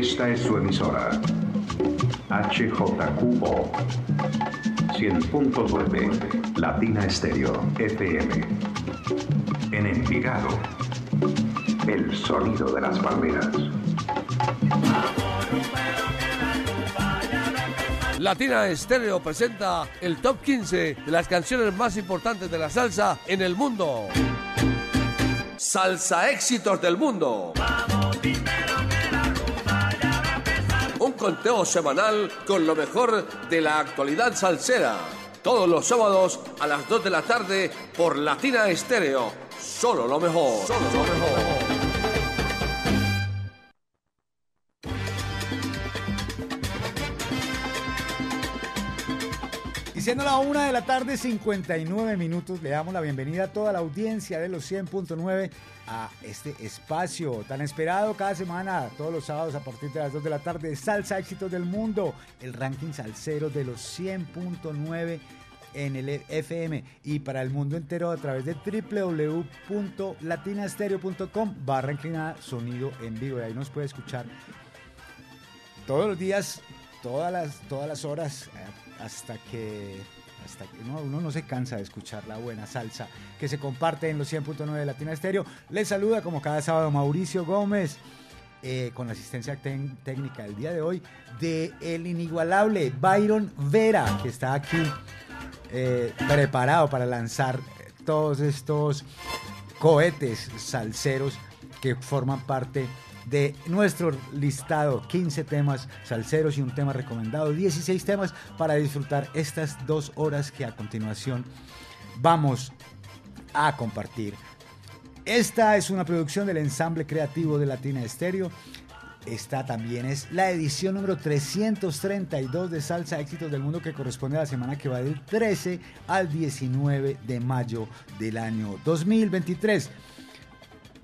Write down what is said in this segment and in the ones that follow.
Esta es su emisora. HJQO 100.9 Latina Estéreo FM. En Envigado. El sonido de las palmeras. Latina Estéreo presenta el top 15 de las canciones más importantes de la salsa en el mundo. Salsa éxitos del mundo. Conteo semanal con lo mejor de la actualidad salsera. Todos los sábados a las 2 de la tarde por Latina Estéreo. Solo lo mejor. Solo lo mejor. Siendo la una de la tarde, 59 minutos, le damos la bienvenida a toda la audiencia de los 100.9 a este espacio tan esperado cada semana, todos los sábados a partir de las 2 de la tarde, Salsa Éxitos del Mundo, el ranking salsero de los 100.9 en el FM y para el mundo entero a través de www.latinastereo.com barra inclinada sonido en vivo. Y ahí nos puede escuchar todos los días, todas las, todas las horas eh, hasta que hasta que uno no se cansa de escuchar la buena salsa que se comparte en los 100.9 de Latina Estéreo. Les saluda como cada sábado Mauricio Gómez. Eh, con la asistencia técnica del día de hoy de el inigualable Byron Vera, que está aquí eh, preparado para lanzar todos estos cohetes salseros que forman parte de nuestro listado, 15 temas salseros y un tema recomendado, 16 temas para disfrutar estas dos horas que a continuación vamos a compartir. Esta es una producción del ensamble creativo de Latina Estéreo. Esta también es la edición número 332 de Salsa Éxitos del Mundo que corresponde a la semana que va del 13 al 19 de mayo del año 2023.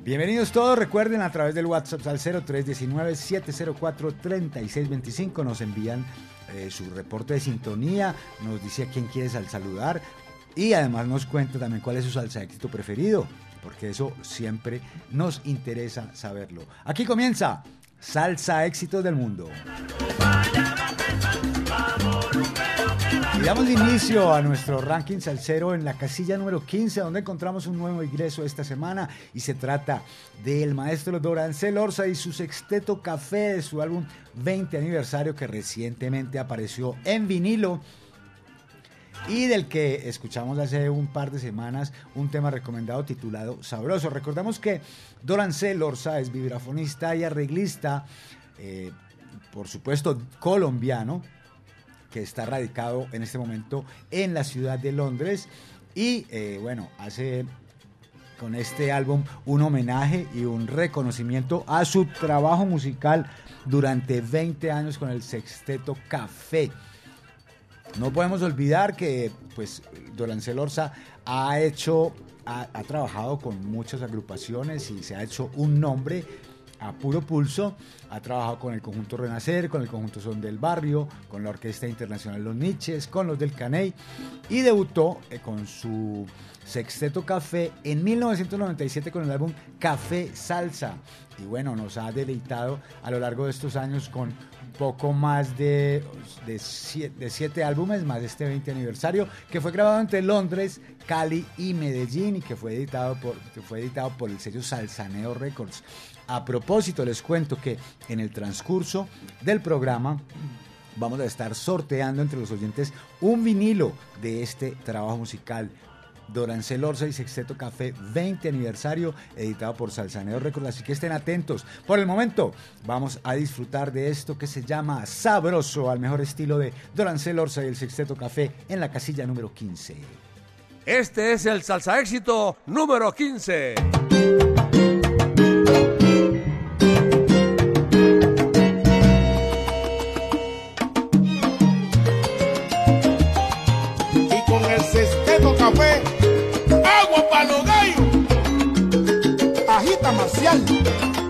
Bienvenidos todos, recuerden a través del WhatsApp al 0319-704-3625 nos envían eh, su reporte de sintonía, nos dice a quién quieres al saludar y además nos cuenta también cuál es su salsa éxito preferido, porque eso siempre nos interesa saberlo. Aquí comienza Salsa Éxitos del Mundo. Damos inicio a nuestro ranking salsero en la casilla número 15, donde encontramos un nuevo ingreso esta semana y se trata del maestro Dorancel Orza y su sexteto café de su álbum 20 aniversario que recientemente apareció en vinilo y del que escuchamos hace un par de semanas un tema recomendado titulado Sabroso. Recordamos que Dorancel Orza es vibrafonista y arreglista, eh, por supuesto colombiano, que está radicado en este momento en la ciudad de Londres y eh, bueno, hace con este álbum un homenaje y un reconocimiento a su trabajo musical durante 20 años con el sexteto Café. No podemos olvidar que pues Dolancel Orza ha hecho, ha trabajado con muchas agrupaciones y se ha hecho un nombre a puro pulso. Ha trabajado con el conjunto Renacer, con el conjunto Son del Barrio, con la Orquesta Internacional Los Niches, con los del Caney y debutó eh, con su sexteto Café en 1997 con el álbum Café Salsa. Y bueno, nos ha deleitado a lo largo de estos años con poco más de, de, siete, álbumes, más de este 20 aniversario, que fue grabado entre Londres, Cali y Medellín y que fue editado por, que fue editado por el sello Salsaneo Records. A propósito, les cuento que en el transcurso del programa vamos a estar sorteando entre los oyentes un vinilo de este trabajo musical. Dorancel Orsa y Sexteto Café 20 aniversario, editado por Salsaneo Records. Así que estén atentos. Por el momento, vamos a disfrutar de esto que se llama Sabroso, al mejor estilo de Dorancel Orsa y el Sexteto Café en la casilla número 15. Este es el salsa éxito número 15.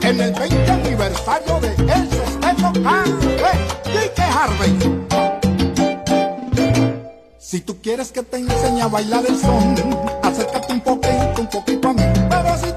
En el 20 aniversario de El Sexteto Café Quique Harvey. Si tú quieres que te enseñe a bailar el son, acércate un poquito, un poquito a mí. Pero si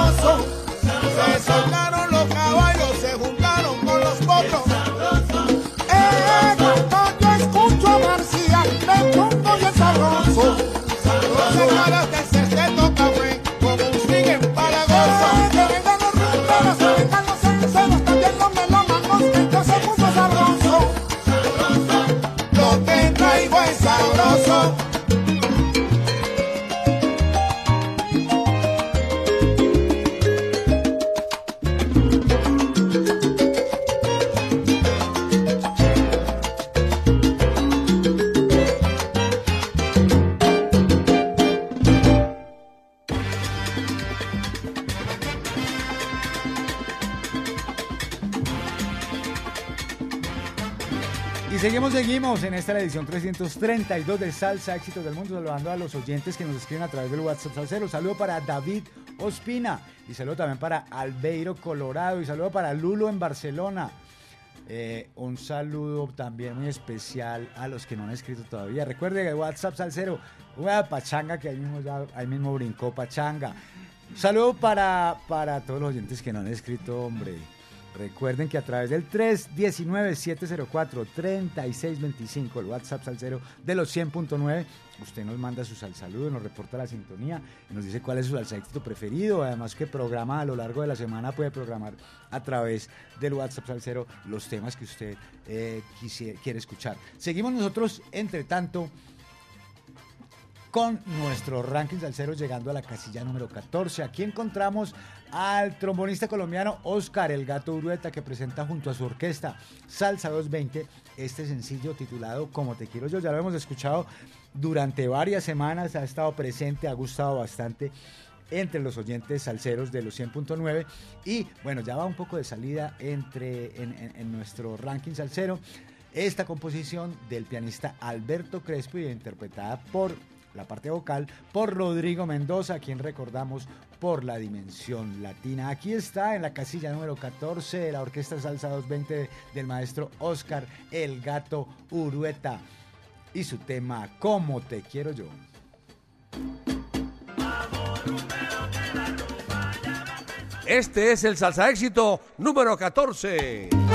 Rosso. En esta edición 332 de Salsa Éxitos del Mundo, saludando a los oyentes que nos escriben a través del WhatsApp Salcero. Saludo para David Ospina y saludo también para Albeiro Colorado y saludo para Lulo en Barcelona. Eh, un saludo también muy especial a los que no han escrito todavía. Recuerde que WhatsApp Salcero, una pachanga que ahí mismo, ya, ahí mismo brincó pachanga. Saludo para, para todos los oyentes que no han escrito, hombre. Recuerden que a través del 319-704-3625, el WhatsApp salsero de los 100.9, usted nos manda su sal saludo, nos reporta la sintonía, nos dice cuál es su salsa preferido, además que programa a lo largo de la semana, puede programar a través del WhatsApp salsero los temas que usted eh, quiere escuchar. Seguimos nosotros, entre tanto, con nuestro ranking salsero llegando a la casilla número 14. Aquí encontramos al trombonista colombiano Oscar El Gato Urueta que presenta junto a su orquesta Salsa 220 este sencillo titulado Como te quiero yo. Ya lo hemos escuchado durante varias semanas, ha estado presente, ha gustado bastante entre los oyentes salseros de los 100.9 y bueno, ya va un poco de salida entre en, nuestro ranking salsero esta composición del pianista Alberto Crespo y interpretada por la parte vocal por Rodrigo Mendoza, quien recordamos por la dimensión latina. Aquí está en la casilla número 14 de la Orquesta Salsa 220 del maestro Oscar El Gato Urueta y su tema ¿Cómo te quiero yo? Este es el salsa éxito número 14.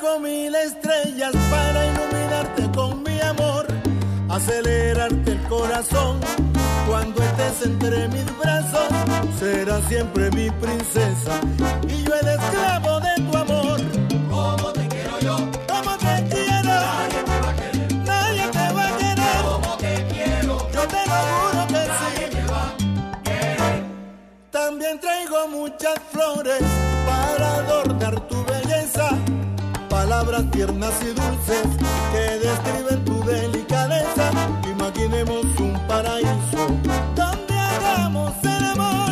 Traigo mil estrellas para iluminarte con mi amor. Acelerarte el corazón. Cuando estés entre mis brazos, serás siempre mi princesa y yo el esclavo de tu amor. Como te quiero yo. Como te quiero. Nadie te va a querer. Nadie te va a querer. Como te quiero. Yo te lo juro que Nadie sí. te va a querer. También traigo muchas flores para adornar tu. Palabras tiernas y dulces que describen tu delicadeza. Imaginemos un paraíso donde hagamos el amor.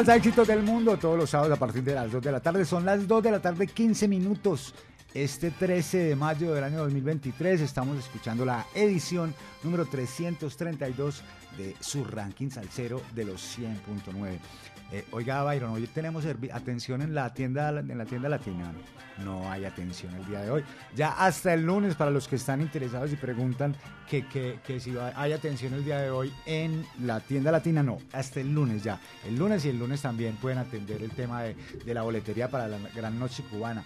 Salsa Éxitos del Mundo, todos los sábados a partir de las 2 de la tarde. Son las 2 de la tarde, 15 minutos. Este 13 de mayo del año 2023 estamos escuchando la edición número 332 de su ranking salsero de los 100.9. Eh, oiga, Byron, hoy tenemos atención en la tienda en la tienda latina. No hay atención el día de hoy. Ya hasta el lunes, para los que están interesados y preguntan que, que, si hay atención el día de hoy en la tienda latina, no, hasta el lunes ya. El lunes y el lunes también pueden atender el tema de, de la boletería para la Gran Noche Cubana.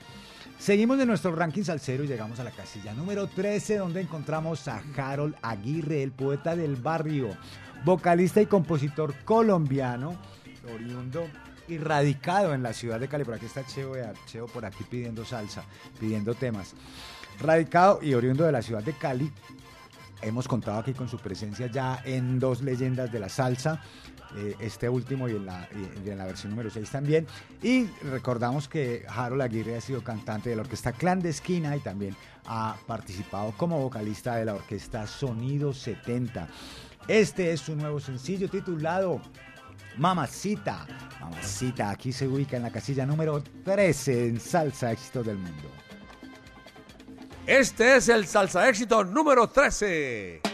Seguimos de nuestro ranking salsero y llegamos a la casilla número 13, donde encontramos a Harold Aguirre, el poeta del barrio, vocalista y compositor colombiano oriundo y radicado en la ciudad de Cali. Por aquí está Cheo, Cheo por aquí pidiendo salsa, pidiendo temas. Radicado y oriundo de la ciudad de Cali. Hemos contado aquí con su presencia ya en dos leyendas de la salsa, eh, este último y en, la, versión número 6 también. Y recordamos que Harold Aguirre ha sido cantante de la orquesta Clandestina y también ha participado como vocalista de la orquesta Sonido 70. Este es su nuevo sencillo titulado Mamacita. Mamacita, aquí se ubica en la casilla número 13 en Salsa Éxito del Mundo. Este es el Salsa Éxito número 13.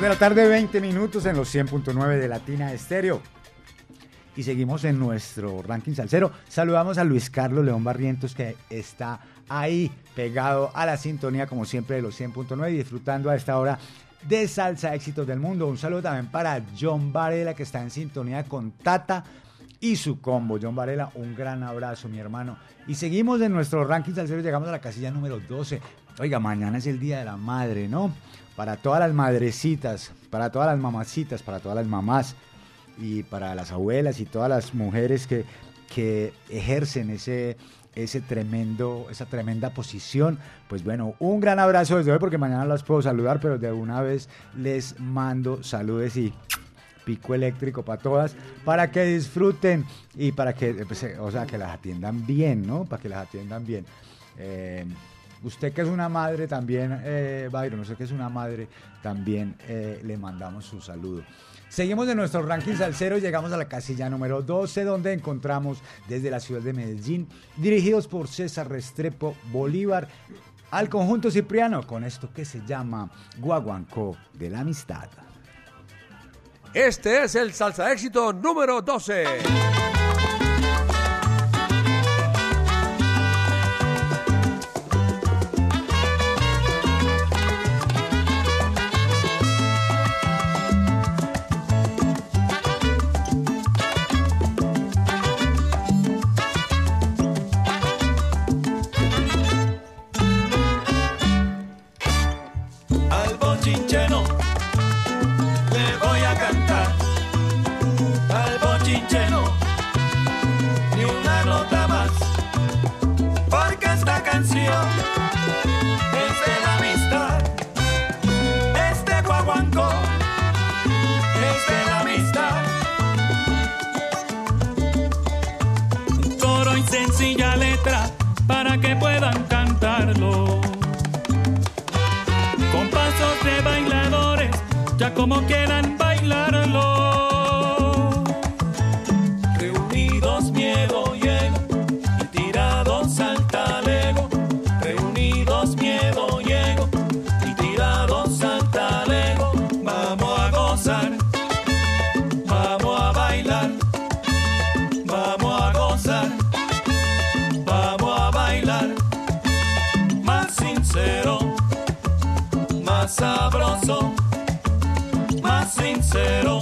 de la tarde, 20 minutos en los 100.9 de Latina Estéreo. Y seguimos en nuestro ranking salsero. Saludamos a Luis Carlos León Barrientos que está ahí pegado a la sintonía como siempre de los 100.9 disfrutando a esta hora de Salsa Éxitos del Mundo. Un saludo también para John Varela que está en sintonía con Tata y su combo. John Varela, un gran abrazo, mi hermano. Y seguimos en nuestro ranking salsero, llegamos a la casilla número 12. Oiga, mañana es el Día de la Madre, ¿no? Para todas las madrecitas, para todas las mamacitas, para todas las mamás y para las abuelas y todas las mujeres que, que ejercen ese, ese tremendo, esa tremenda posición. Pues bueno, un gran abrazo desde hoy porque mañana las puedo saludar, pero de una vez les mando saludes y pico eléctrico para todas, para que disfruten y para que, pues, eh, o sea, que las atiendan bien, ¿no? Para que las atiendan bien. Eh, usted que es una madre también, eh, Byron, usted que es una madre, también eh, le mandamos su saludo. Seguimos en nuestro ranking salsero y llegamos a la casilla número 12, donde encontramos desde la ciudad de Medellín, dirigidos por César Restrepo Bolívar, al conjunto Cipriano, con esto que se llama Guaguancó de la Amistad. Este es el salsa éxito número 12. Ya como más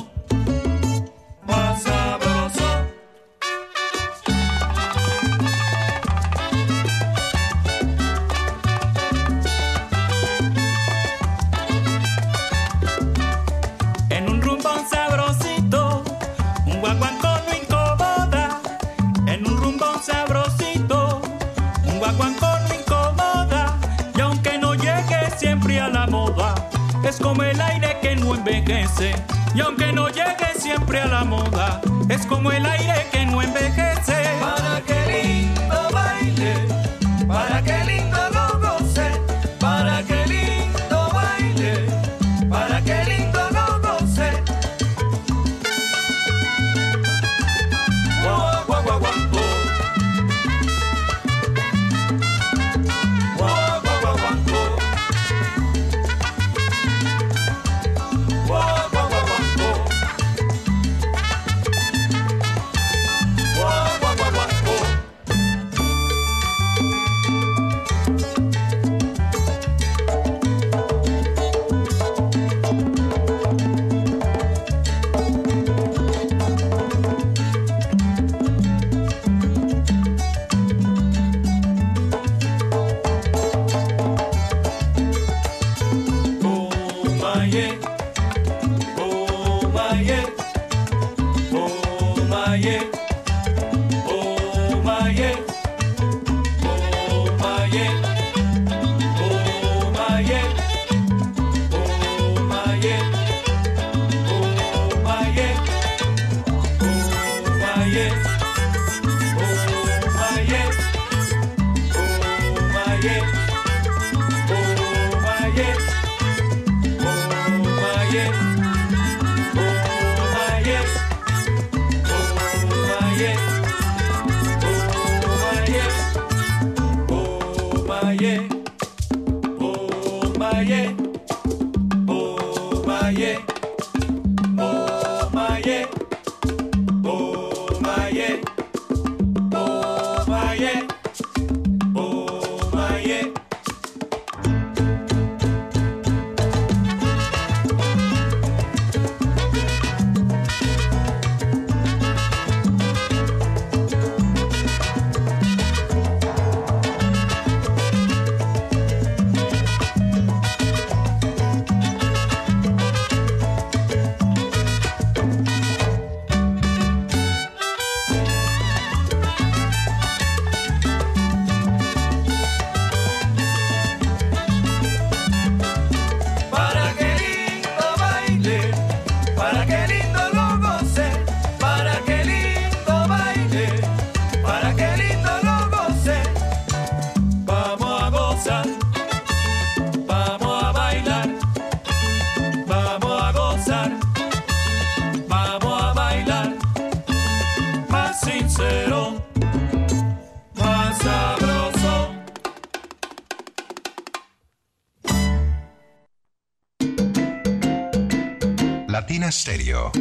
Stereo.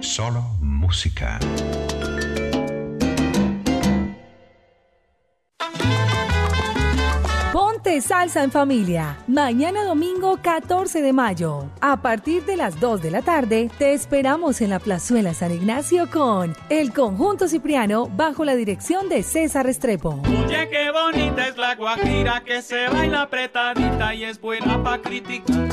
Solo música. Ponte salsa en familia. Mañana domingo 14 de mayo. A partir de las 2 de la tarde, te esperamos en la Plazuela San Ignacio con el Conjunto Cipriano bajo la dirección de César Restrepo. Oye, qué bonita es la guajira que se baila apretadita y es buena pa' criticar.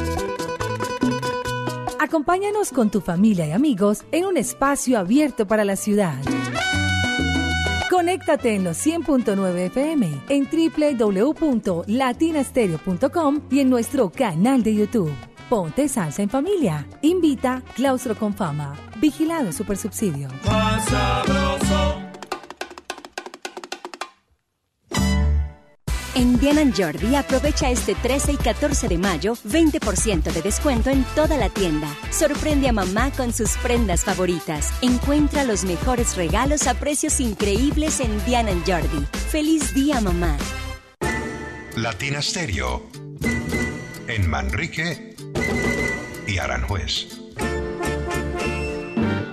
Acompáñanos con tu familia y amigos en un espacio abierto para la ciudad. Conéctate en los 100.9 FM, en www.latinastereo.com y en nuestro canal de YouTube. Ponte salsa en familia. Invita Claustro con Fama. Vigilado Supersubsidio. más sabroso. En Diana Jordi aprovecha este 13 y 14 de mayo 20% de descuento en toda la tienda. Sorprende a mamá con sus prendas favoritas. Encuentra los mejores regalos a precios increíbles en Diana Jordi. ¡Feliz día, mamá! Latina Stereo. En Manrique y Aranjuez.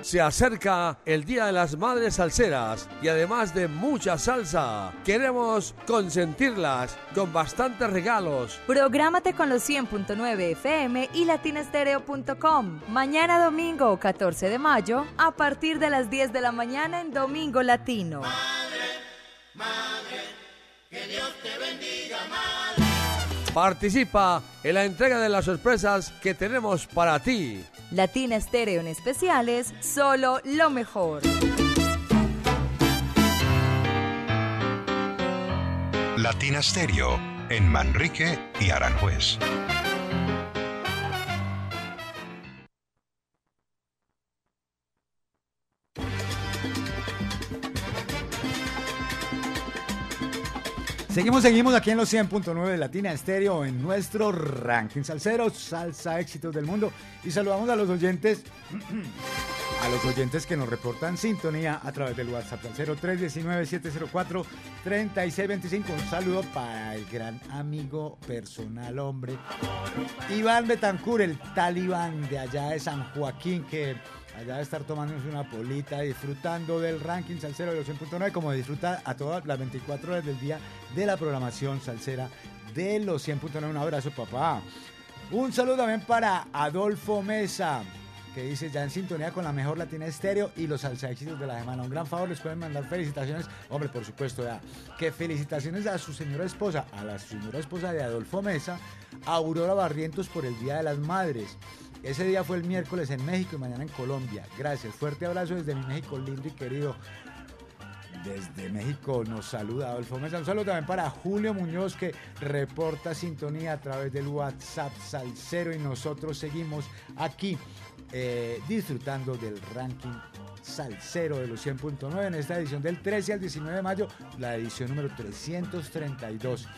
Se acerca el Día de las Madres Salseras y además de mucha salsa, queremos consentirlas con bastantes regalos. Prográmate con los 100.9 FM y latinastereo.com. Mañana domingo 14 de mayo a partir de las 10 de la mañana en Domingo Latino. Participa en la entrega de las sorpresas que tenemos para ti. Latina Estéreo en especiales, solo lo mejor. Latina Stereo. En Manrique y Aranjuez. Seguimos, seguimos aquí en los 100.9 de Latina Estéreo en nuestro ranking salsero, salsa éxitos del mundo. Y saludamos a los oyentes, a los oyentes que nos reportan sintonía a través del WhatsApp al 0319-704-3625. Un saludo para el gran amigo personal, hombre, Iván Betancur, el talibán de allá de San Joaquín, que allá de estar tomándose una polita, disfrutando del ranking salsero de los 100.9, como disfruta a todas las 24 horas del día de la programación salsera de los 100.9. Un abrazo, papá. Un saludo también para Adolfo Mesa, que dice ya en sintonía con la mejor latina estéreo y los salsa éxitos de la semana. Un gran favor, les pueden mandar felicitaciones. Hombre, por supuesto, ya. Que felicitaciones a su señora esposa, a la señora esposa de Adolfo Mesa, Aurora Barrientos por el Día de las Madres. Ese día fue el miércoles en México y mañana en Colombia. Gracias. Fuerte abrazo desde México lindo y querido. Desde México nos saluda Adolfo Mesa. Un saludo también para Julio Muñoz que reporta sintonía a través del WhatsApp Salcero y nosotros seguimos aquí eh, disfrutando del ranking Salcero de los 100.9 en esta edición del 13 al 19 de mayo, la edición número 332.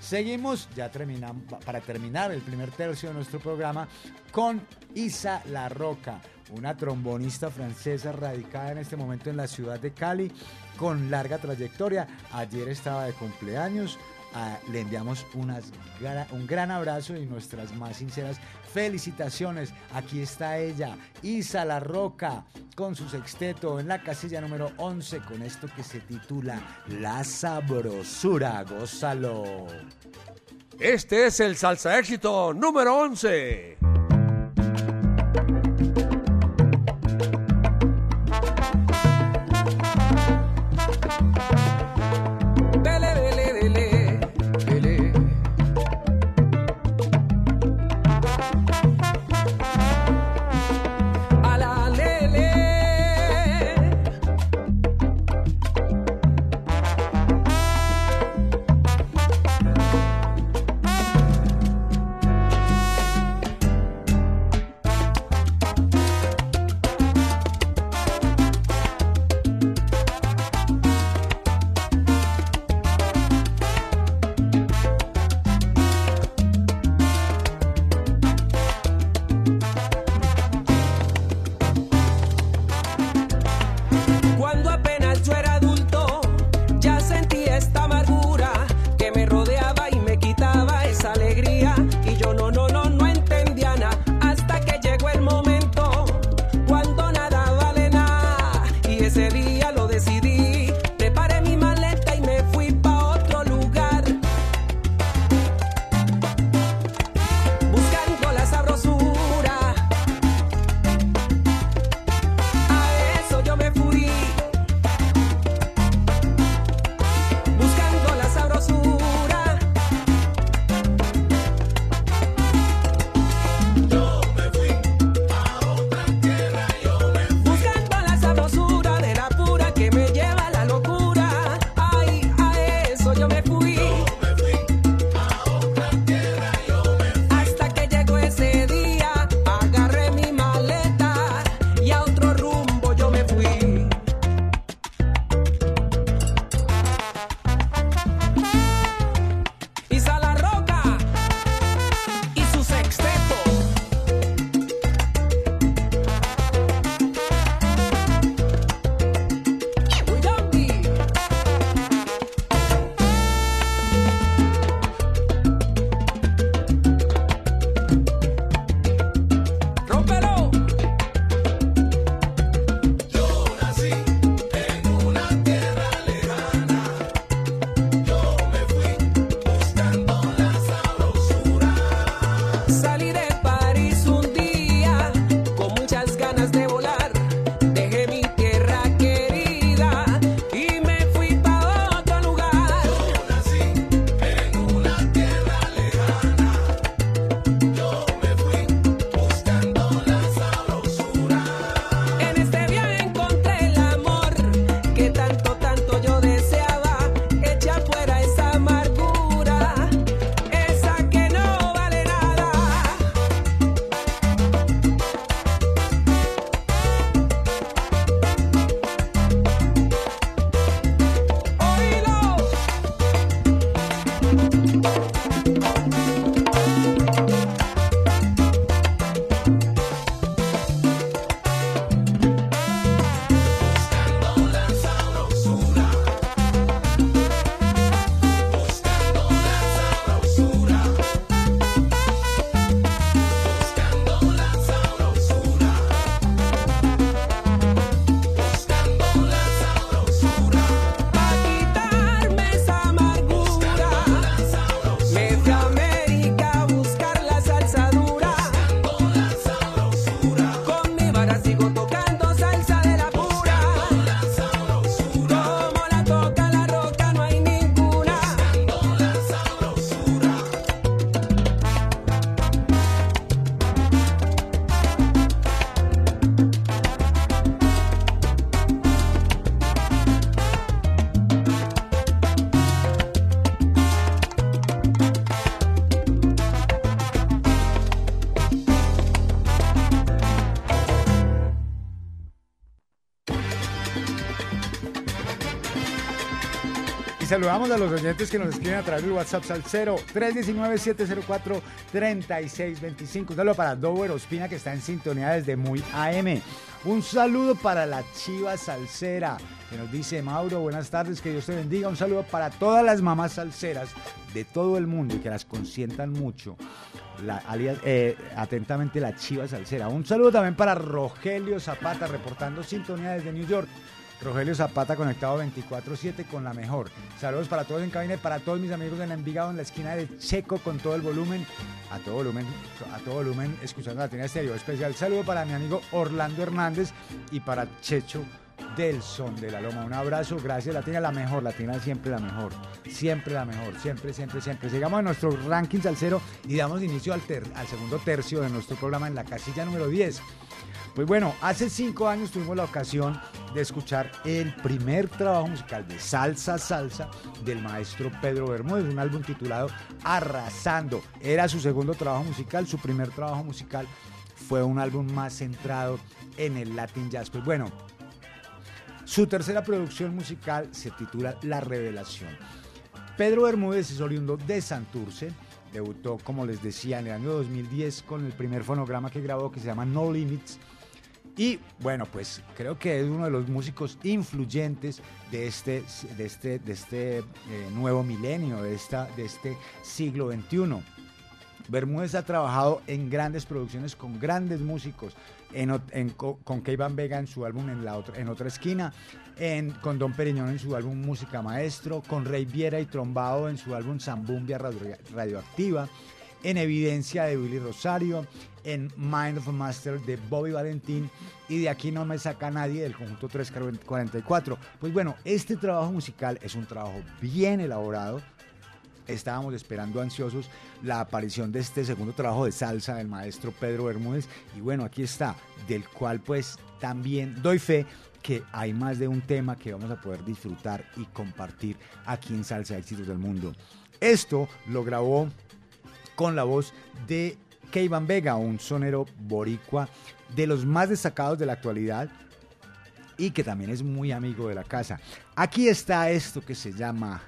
Seguimos, ya terminamos, para terminar el primer tercio de nuestro programa, con Isa La Roca, una trombonista francesa radicada en este momento en la ciudad de Cali, con larga trayectoria. Ayer estaba de cumpleaños, Ah, le enviamos un gran abrazo y nuestras más sinceras felicitaciones. Aquí está ella, Isa La Roca, con su sexteto en la casilla número 11, con esto que se titula La Sabrosura. Gózalo. Este es el salsa éxito número 11. saludamos a los oyentes que nos escriben a través del WhatsApp Salcero 319-704-3625. Un saludo para Dover Ospina que está en sintonía desde muy AM. Un saludo para la Chiva Salsera que nos dice Mauro, buenas tardes, que Dios te bendiga. Un saludo para todas las mamás salseras de todo el mundo y que las consientan mucho. Eh, atentamente la Chiva Salsera. Un saludo también para Rogelio Zapata reportando sintonía desde New York. Rogelio Zapata conectado 24-7 con la mejor. Saludos para todos en cabina y para todos mis amigos en Envigado en la esquina de Checo con todo el volumen, a todo volumen, a todo volumen, escuchando la tienda estéreo. Especial saludo para mi amigo Orlando Hernández y para Checho del Son de la Loma. Un abrazo, gracias Latina, la mejor, Latina siempre la mejor, siempre la mejor, siempre, siempre, siempre. Llegamos a nuestro ranking salsero y damos inicio al, ter- al segundo tercio de nuestro programa en la casilla número 10. Pues bueno, hace cinco años tuvimos la ocasión de escuchar el primer trabajo musical de Salsa Salsa del maestro Pedro Bermúdez, un álbum titulado Arrasando. Era su segundo trabajo musical, su primer trabajo musical fue un álbum más centrado en el Latin Jazz. Pues bueno, su tercera producción musical se titula La Revelación. Pedro Bermúdez es oriundo de Santurce. Debutó, como les decía, en el año 2010 con el primer fonograma que grabó que se llama No Limits. Y bueno, pues creo que es uno de los músicos influyentes de este, de este, de este eh, nuevo milenio, de, esta, de este siglo XXI. Bermúdez ha trabajado en grandes producciones con grandes músicos, en, con Keivan Vega en su álbum en, la otra, en otra esquina, en, con Don Periñón en su álbum Música Maestro, con Rey Viera y Trombado en su álbum Zambumbia Radio- Radioactiva, en Evidencia de Willy Rosario, en Mind of a Master de Bobby Valentín y de aquí no me saca nadie del conjunto 344. Pues bueno, este trabajo musical es un trabajo bien elaborado, estábamos esperando ansiosos la aparición de este segundo trabajo de salsa del maestro Pedro Bermúdez y bueno, aquí está, del cual pues también doy fe que hay más de un tema que vamos a poder disfrutar y compartir aquí en Salsa Éxitos del Mundo. Esto lo grabó con la voz de Keivan Vega, un sonero boricua de los más destacados de la actualidad y que también es muy amigo de la casa. Aquí está esto que se llama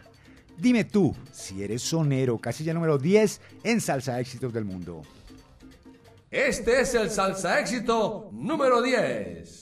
Dime tú si eres sonero, casilla número 10 en Salsa Éxitos del Mundo. Este es el salsa éxito número 10.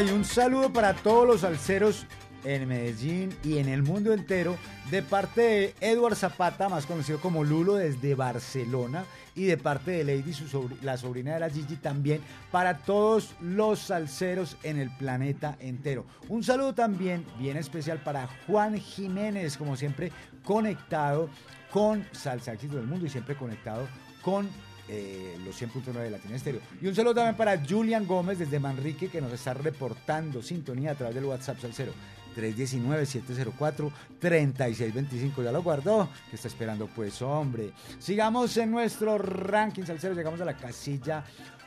Y un saludo para todos los salseros en Medellín y en el mundo entero de parte de Edward Zapata, más conocido como Lulo desde Barcelona, y de parte de Lady, su la sobrina de la Gigi, también para todos los salseros en el planeta entero. Un saludo también bien especial para Juan Jiménez, como siempre, conectado con Salsa Éxito del Mundo y siempre conectado con eh, los 100.9 de Latina Estéreo. Y un saludo también para Julian Gómez desde Manrique que nos está reportando sintonía a través del WhatsApp Salcero 319-704-3625. Ya lo guardó, que está esperando pues hombre. Sigamos en nuestro ranking Salcero, llegamos a la casilla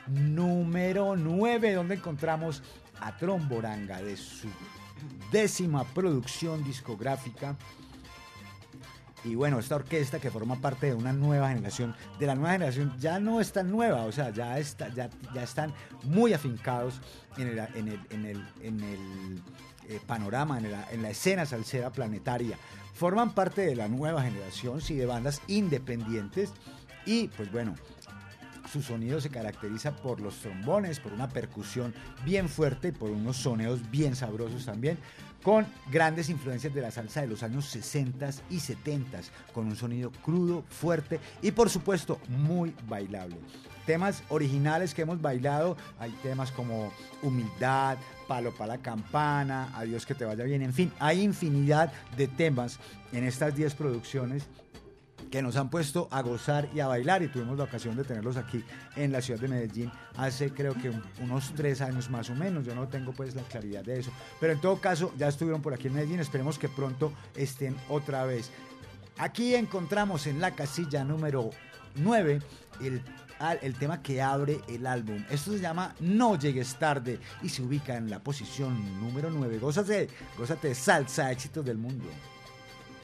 número 9 donde encontramos a Tromboranga de su décima producción discográfica. Y bueno, esta orquesta que forma parte de una nueva generación, de la nueva generación ya no es tan nueva, o sea, ya, está, ya, ya están muy afincados en el, en el, en el, en el, eh, panorama, en la, en la escena salsera planetaria. Forman parte de la nueva generación, sí, de bandas independientes. Y pues bueno, su sonido se caracteriza por los trombones, por una percusión bien fuerte y por unos soneos bien sabrosos también, con grandes influencias de la salsa de los años 60 y 70, con un sonido crudo, fuerte y por supuesto muy bailable. Temas originales que hemos bailado, hay temas como Humildad, Palo para la Campana, Adiós que te vaya bien, en fin, hay infinidad de temas en estas 10 producciones que nos han puesto a gozar y a bailar y tuvimos la ocasión de tenerlos aquí en la ciudad de Medellín hace creo que un- unos tres años más o menos, yo no tengo pues la claridad de eso, pero en todo caso ya estuvieron por aquí en Medellín, esperemos que pronto estén otra vez. Aquí encontramos en la casilla número 9 el, el tema que abre el álbum. Esto se llama No llegues tarde y se ubica en la posición número 9. Gózate, gózate salsa éxitos del mundo.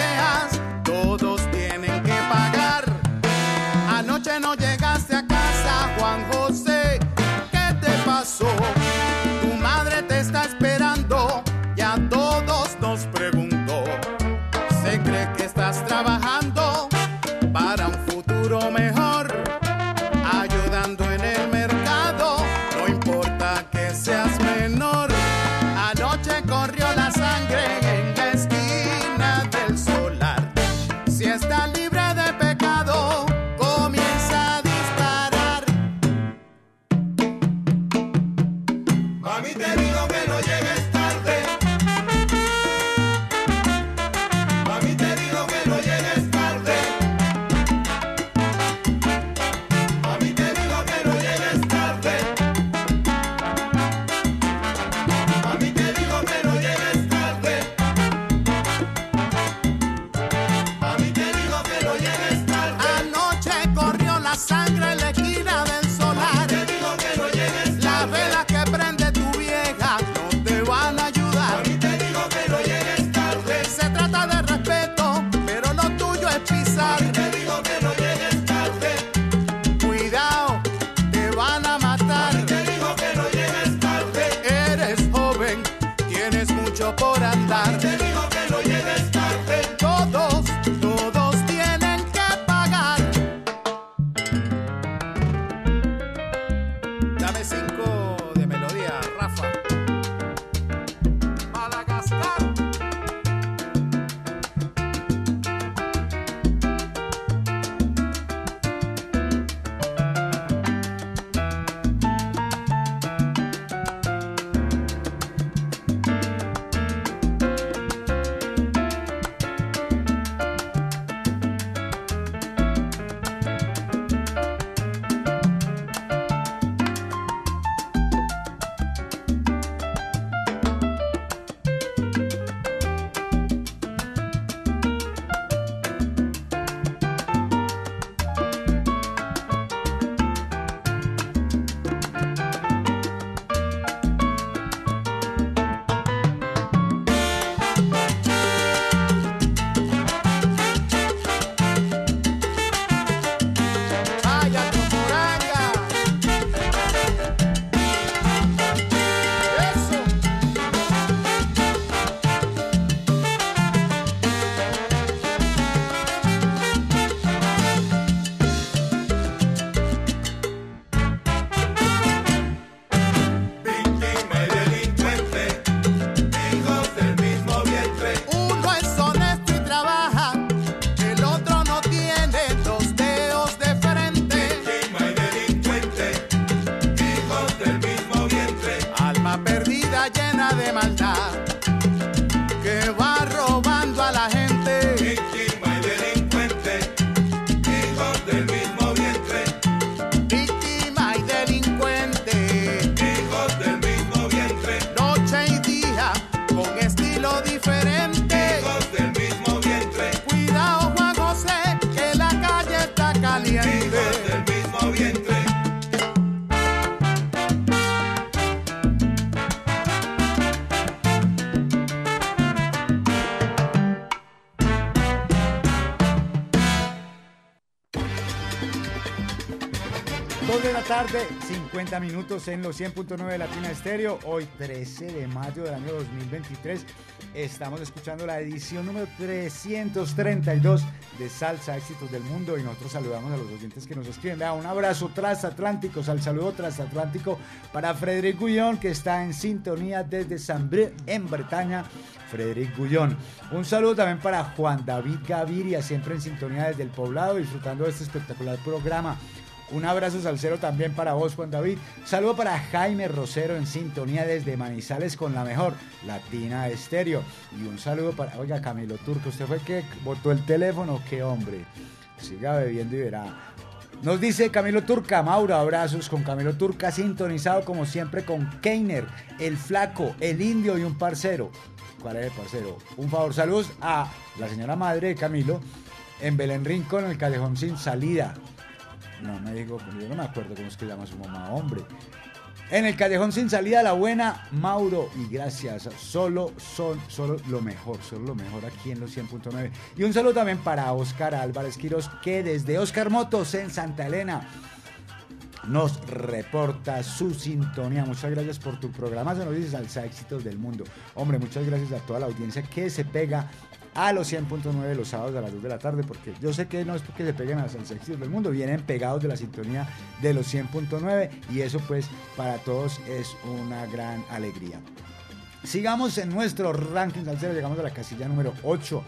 Quién tarde, 50 minutos en los 100.9 de Latina Estéreo. Hoy, 13 de mayo del año 2023, estamos escuchando la edición número 332 de Salsa Éxitos del Mundo y nosotros saludamos a los oyentes que nos escriben. Un abrazo transatlántico, al saludo transatlántico para Frederic Gullón, que está en sintonía desde Saint-Brieuc, en Bretaña. Frederic Gullón. Un saludo también para Juan David Gaviria, siempre en sintonía desde el poblado, disfrutando de este espectacular programa. Un abrazo salsero también para vos, Juan David. Saludo para Jaime Rosero en sintonía desde Manizales con la mejor Latina Estéreo. Y un saludo para, oiga, Camilo Turco, usted fue el que botó el teléfono, qué hombre. Siga bebiendo y verá. Nos dice Camilo Turca, Mauro, abrazos con Camilo Turca, sintonizado como siempre con Keiner, el flaco, el indio y un parcero. ¿Cuál es el parcero? Un favor, saludos a la señora madre de Camilo en Belén Rincón, en el callejón sin salida. No me digo, yo no me acuerdo cómo es que llama su mamá, hombre. En el callejón sin salida, la buena, Mauro y gracias. Solo son, solo lo mejor, solo lo mejor aquí en los 100.9. Y un saludo también para Oscar Álvarez Quiroz, que desde Oscar Motos en Santa Elena nos reporta su sintonía. Muchas gracias por tu programa, se nos dice Salsa Éxitos del Mundo. Hombre, muchas gracias a toda la audiencia que se pega a los 100.9 los sábados a las 2 de la tarde, porque yo sé que no es porque se peguen a Salsa Éxitos del Mundo, vienen pegados de la sintonía de los 100.9 y eso pues para todos es una gran alegría. Sigamos en nuestro ranking salsero, llegamos a la casilla número 8.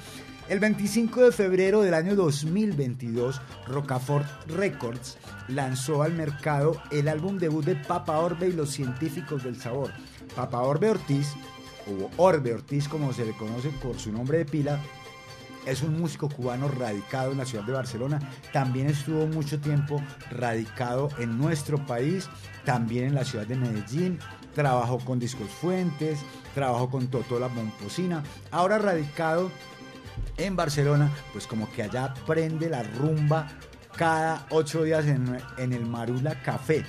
El 25 de febrero del año 2022, Rocafort Records lanzó al mercado el álbum debut de Papa Orbe y los científicos del sabor. Papa Orbe Ortiz, o Orbe Ortiz como se le conoce por su nombre de pila, es un músico cubano radicado en la ciudad de Barcelona. También estuvo mucho tiempo radicado en nuestro país, también en la ciudad de Medellín. Trabajó con Discos Fuentes, trabajó con Totó la Momposina. Ahora radicado en Barcelona, pues como que allá prende la rumba cada ocho días en, en el Marula Café.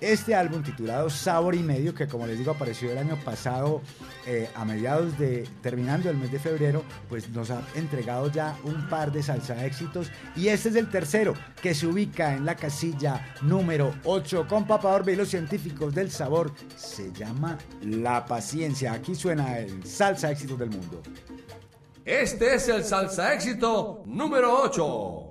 Este álbum titulado Sabor y Medio, que como les digo apareció el año pasado eh, a mediados de, terminando el mes de febrero, pues nos ha entregado ya un par de salsa éxitos y este es el tercero que se ubica en la casilla número 8 con Papa Orbe y los científicos del sabor, se llama La Paciencia. Aquí suena el salsa éxitos del mundo. Este es el salsa éxito número 8.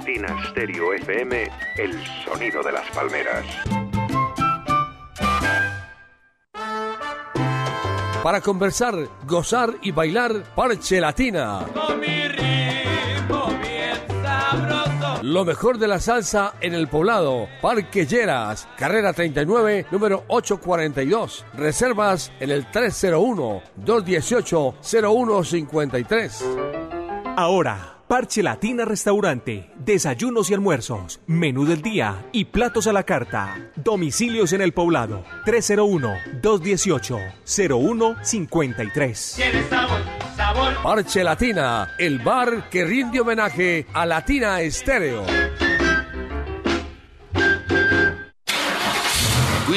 Latina Stereo FM, el sonido de las palmeras. Para conversar, gozar y bailar, Parche Latina. Con mi ritmo bien sabroso. Lo mejor de la salsa en el poblado. Parque Lleras, carrera 39, número 842. Reservas en el 301-218-0153. Ahora, Parche Latina Restaurante, desayunos y almuerzos, menú del día y platos a la carta. Domicilios en el poblado 301-218-0153. Tiene sabor, sabor. Parche Latina, el bar que rinde homenaje a Latina Estéreo.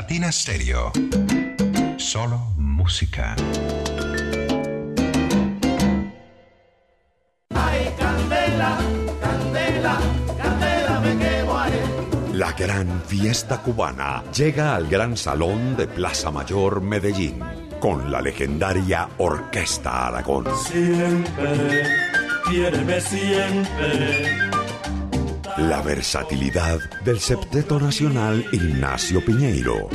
Latina Stereo. Solo música. Ay, candela, candela, candela, me quemo ahí. La gran fiesta cubana llega al Gran Salón de Plaza Mayor Medellín con la legendaria Orquesta Aragón. Siempre, quiéreme siempre. La versatilidad del septeto nacional Ignacio Piñeiro.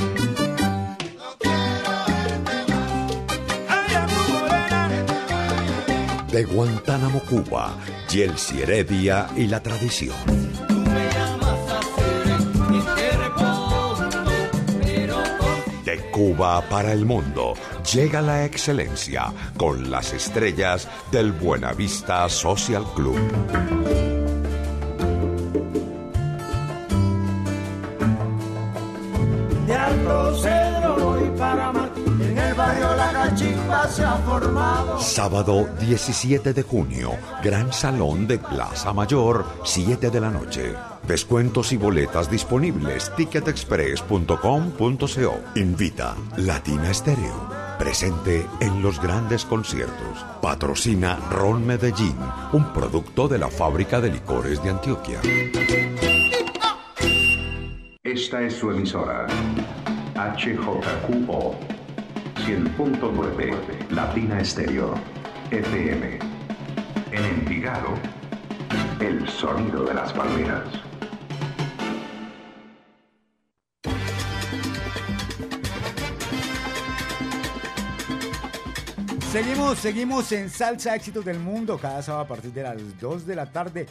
De Guantánamo, Cuba, Yelsi Heredia y la tradición. De Cuba para el mundo llega la excelencia con las estrellas del Buenavista Social Club. El barrio La Cachimba se ha formado. Sábado 17 de junio, Gran Salón de Plaza Mayor, 7 de la noche. Descuentos y boletas disponibles. Ticketexpress.com.co. Invita Latina Estéreo. Presente en los grandes conciertos. Patrocina Ron Medellín, un producto de la fábrica de licores de Antioquia. Esta es su emisora. HJQO 100.9 Latina Estéreo FM. En Envigado, el sonido de las palmeras. Seguimos, seguimos en Salsa Éxitos del Mundo cada sábado a partir de las 2 de la tarde.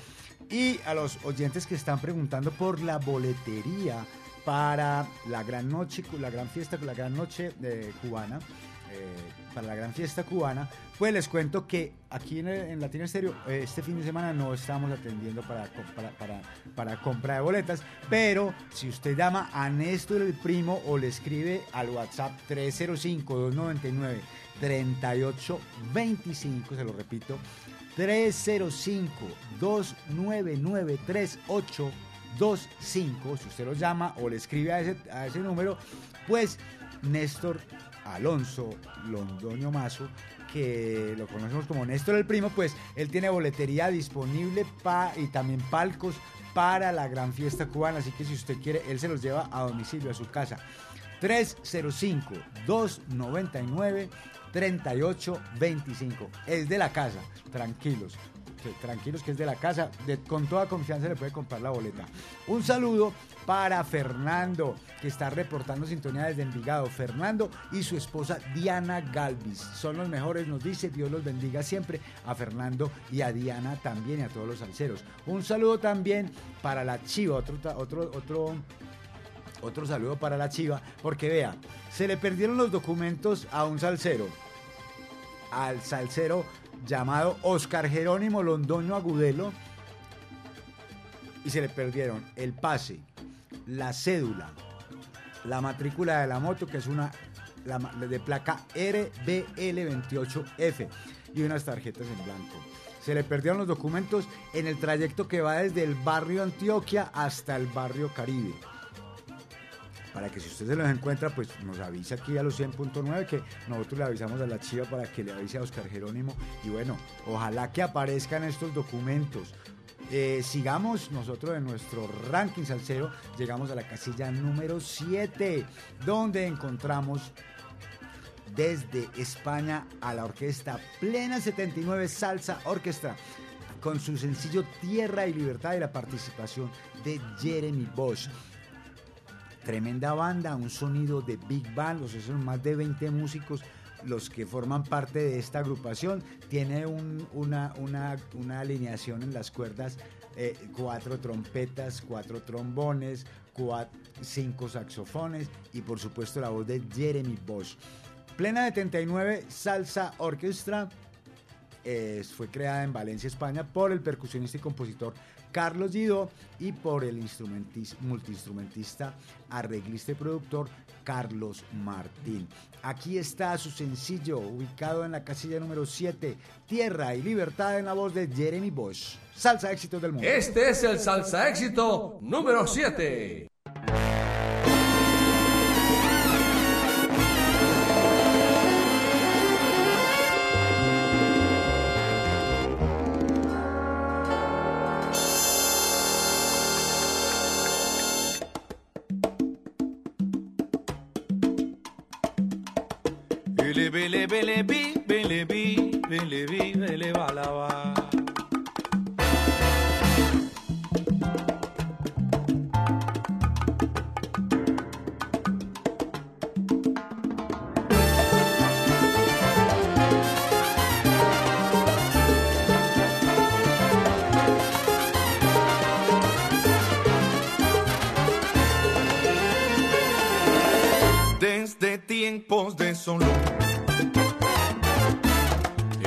Y a los oyentes que están preguntando por la boletería para la gran noche, la gran fiesta, la gran noche eh, cubana, eh, para la gran fiesta cubana, pues les cuento que aquí en, en Estéreo eh, este fin de semana no estamos atendiendo para, para, para compra de boletas, pero si usted llama a Néstor el Primo o le escribe al WhatsApp 305-299-3825, se lo repito, 305-299-3825, si usted lo llama o le escribe a ese, a ese número, pues Néstor Alonso Londoño Mazo, que lo conocemos como Néstor el Primo, pues él tiene boletería disponible pa- y también palcos para la gran fiesta cubana, así que si usted quiere, él se los lleva a domicilio, a su casa. 305-299-3825. Es de la casa, tranquilos. Tranquilos que es de la casa, con toda confianza le puede comprar la boleta. Un saludo para Fernando, que está reportando sintonía desde Envigado. Fernando y su esposa Diana Galvis son los mejores, nos dice, Dios los bendiga siempre a Fernando y a Diana también y a todos los salseros. Un saludo también para la Chiva, otro, otro, otro otro saludo para la chiva, porque vea, se le perdieron los documentos a un salsero, al salsero llamado Oscar Jerónimo Londoño Agudelo, y se le perdieron el pase, la cédula, la matrícula de la moto, que es una de placa RBL28F, y unas tarjetas en blanco. Se le perdieron los documentos en el trayecto que va desde el barrio Antioquia hasta el barrio Caribe para que si usted se los encuentra, pues nos avise aquí a los 100.9 que nosotros le avisamos a la chiva para que le avise a Oscar Jerónimo. Y bueno, ojalá que aparezcan estos documentos. Eh, sigamos nosotros en nuestro ranking salsero, llegamos a la casilla número 7, donde encontramos desde España a la orquesta Plena 79 Salsa Orquestra con su sencillo Tierra y Libertad y la participación de Jeremy Bosch. Tremenda banda, un sonido de Big Band, o sea, son más de 20 músicos los que forman parte de esta agrupación. Tiene un- una, una- una alineación en las cuerdas, eh, cuatro trompetas, cuatro trombones, cinco saxofones y por supuesto la voz de Jeremy Bosch. Plena 79 Salsa Orchestra eh, fue creada en Valencia, España, por el percusionista y compositor Carlos Guido y por el instrumentis- multiinstrumentista, arreglista y productor Carlos Martín. Aquí está su sencillo, ubicado en la casilla número 7, Tierra y Libertad en la voz de Jeremy Bosch. Salsa éxitos del mundo. Este es el salsa éxito número 7. Bele bele bi, bele bi, bele bi, bele balaba. Tiempos de solo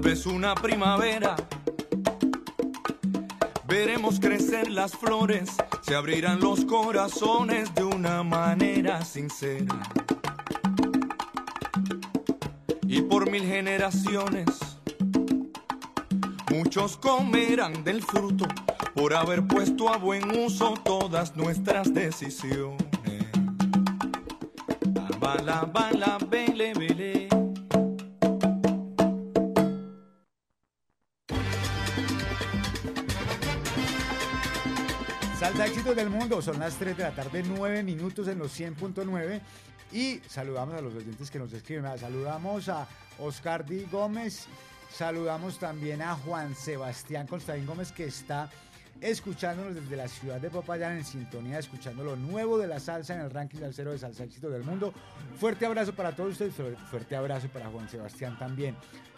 Tal vez una primavera. Veremos crecer las flores, se abrirán los corazones de una manera sincera. Y por mil generaciones, muchos comerán del fruto por haber puesto a buen uso todas nuestras decisiones. Bala, bala, bele, bele. Del mundo, son las 3 de la tarde, 9 minutos en los 100.9 y saludamos a los oyentes que nos escriben. Saludamos a Oscar Di Gómez, saludamos también a Juan Sebastián Constantín Gómez que está escuchándonos desde la ciudad de Popayán en sintonía, escuchando lo nuevo de la salsa en el ranking salsero de salsa éxito del mundo. Fuerte abrazo para todos ustedes, fuerte abrazo para Juan Sebastián también.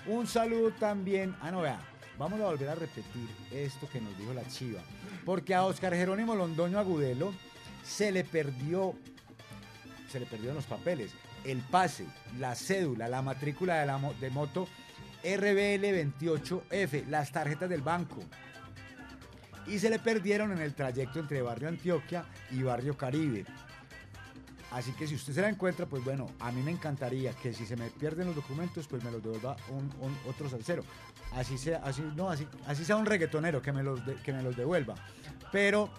Un saludo también, ah no vea, vamos a volver a repetir esto que nos dijo la chiva, porque a Oscar Jerónimo Londoño Agudelo se le perdió, se le perdieron los papeles, el pase, la cédula, la matrícula de, la de moto RBL 28F, las tarjetas del banco. Y se le perdieron en el trayecto entre Barrio Antioquia y Barrio Caribe. Así que si usted se la encuentra, pues bueno, a mí me encantaría que si se me pierden los documentos, pues me los devuelva un, otro salsero. Así sea, así, no, así, sea un reggaetonero que me los, que me los devuelva. Pero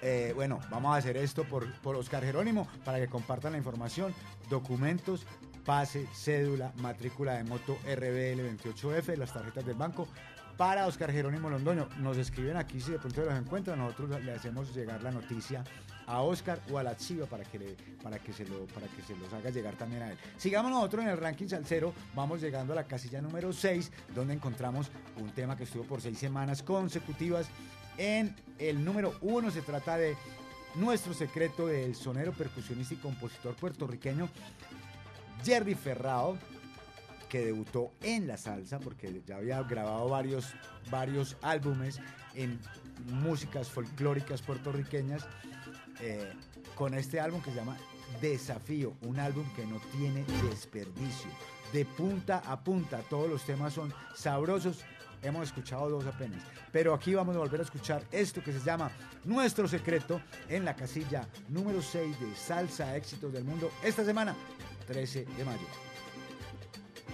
eh, bueno, vamos a hacer esto por, por Oscar Jerónimo para que compartan la información, documentos, pase, cédula, matrícula de moto RBL 28F, las tarjetas del banco. Para Oscar Jerónimo Londoño, nos escriben aquí si de pronto los encuentran, nosotros le hacemos llegar la noticia a Oscar o a la Chiva para que, para, que se lo, para que se los haga llegar también a él. Sigamos nosotros en el ranking salsero, vamos llegando a la casilla número 6, donde encontramos un tema que estuvo por seis semanas consecutivas. En el número uno se trata de nuestro secreto del sonero, percusionista y compositor puertorriqueño Jerry Ferrao, que debutó en la salsa, porque ya había grabado varios, varios álbumes en músicas folclóricas puertorriqueñas, eh, con este álbum que se llama Desafío, un álbum que no tiene desperdicio. De punta a punta, todos los temas son sabrosos. Hemos escuchado dos apenas, pero aquí vamos a volver a escuchar esto que se llama Nuestro Secreto en la casilla número 6 de Salsa Éxitos del Mundo esta semana, 13 de mayo.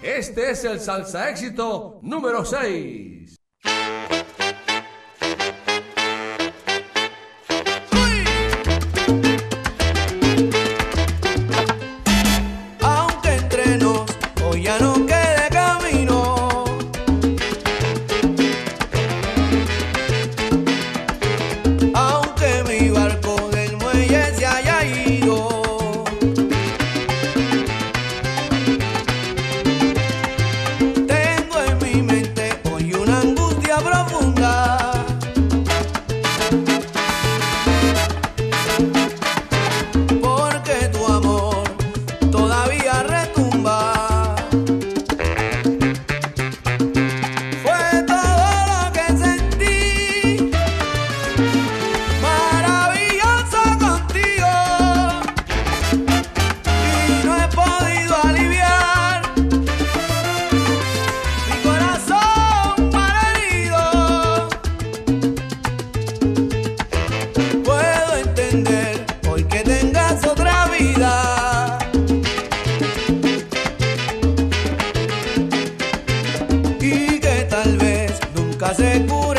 Este es el salsa éxito número 6. Nunca se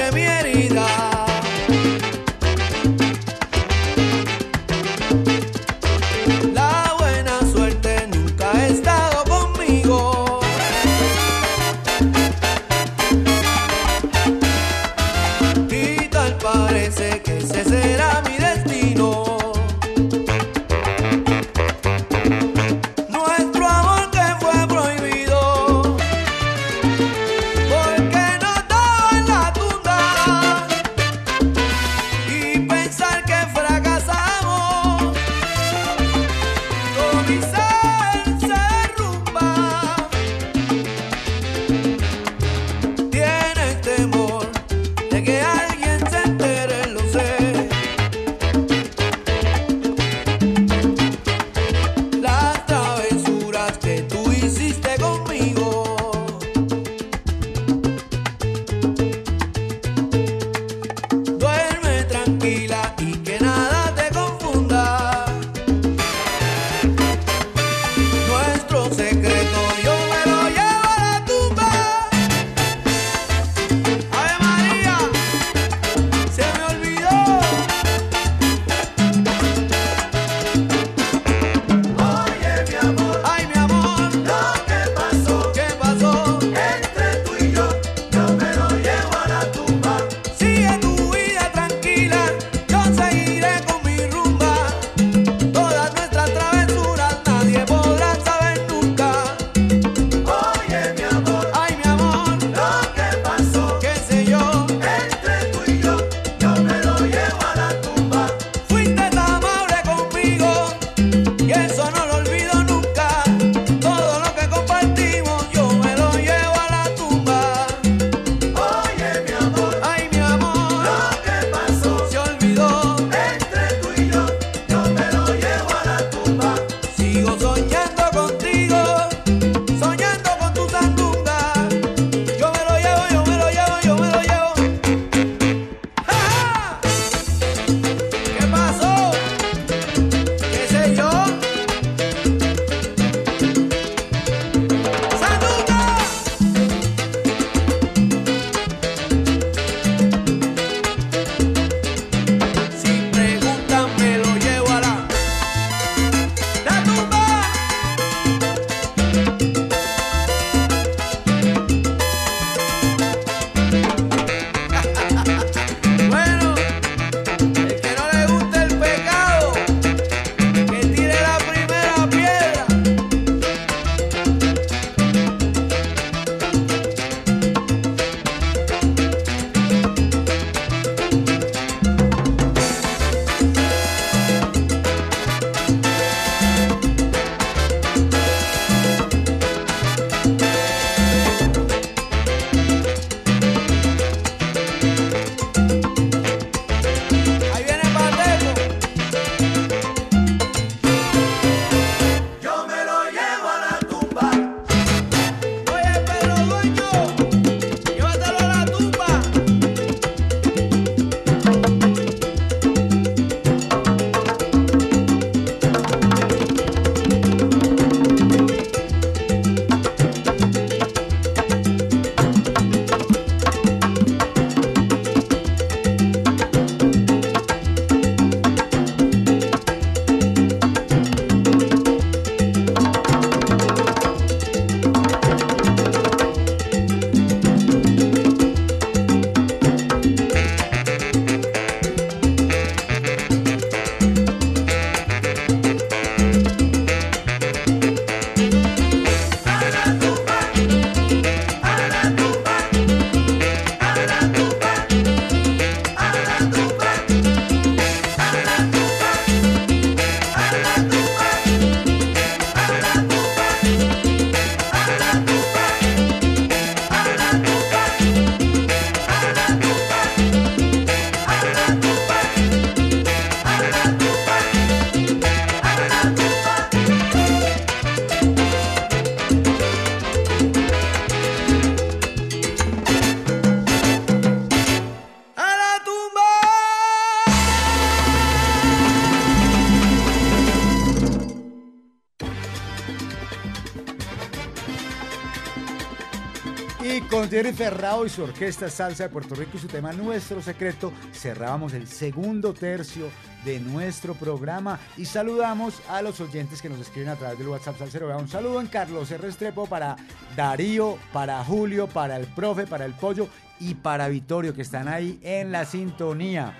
Ferrao y su orquesta Salsa de Puerto Rico y su tema Nuestro Secreto, cerrábamos el segundo tercio de nuestro programa y saludamos a los oyentes que nos escriben a través del WhatsApp Salsero. Un saludo en Carlos R. Restrepo para Darío, para Julio, para el profe, para el pollo y para Vittorio que están ahí en la sintonía.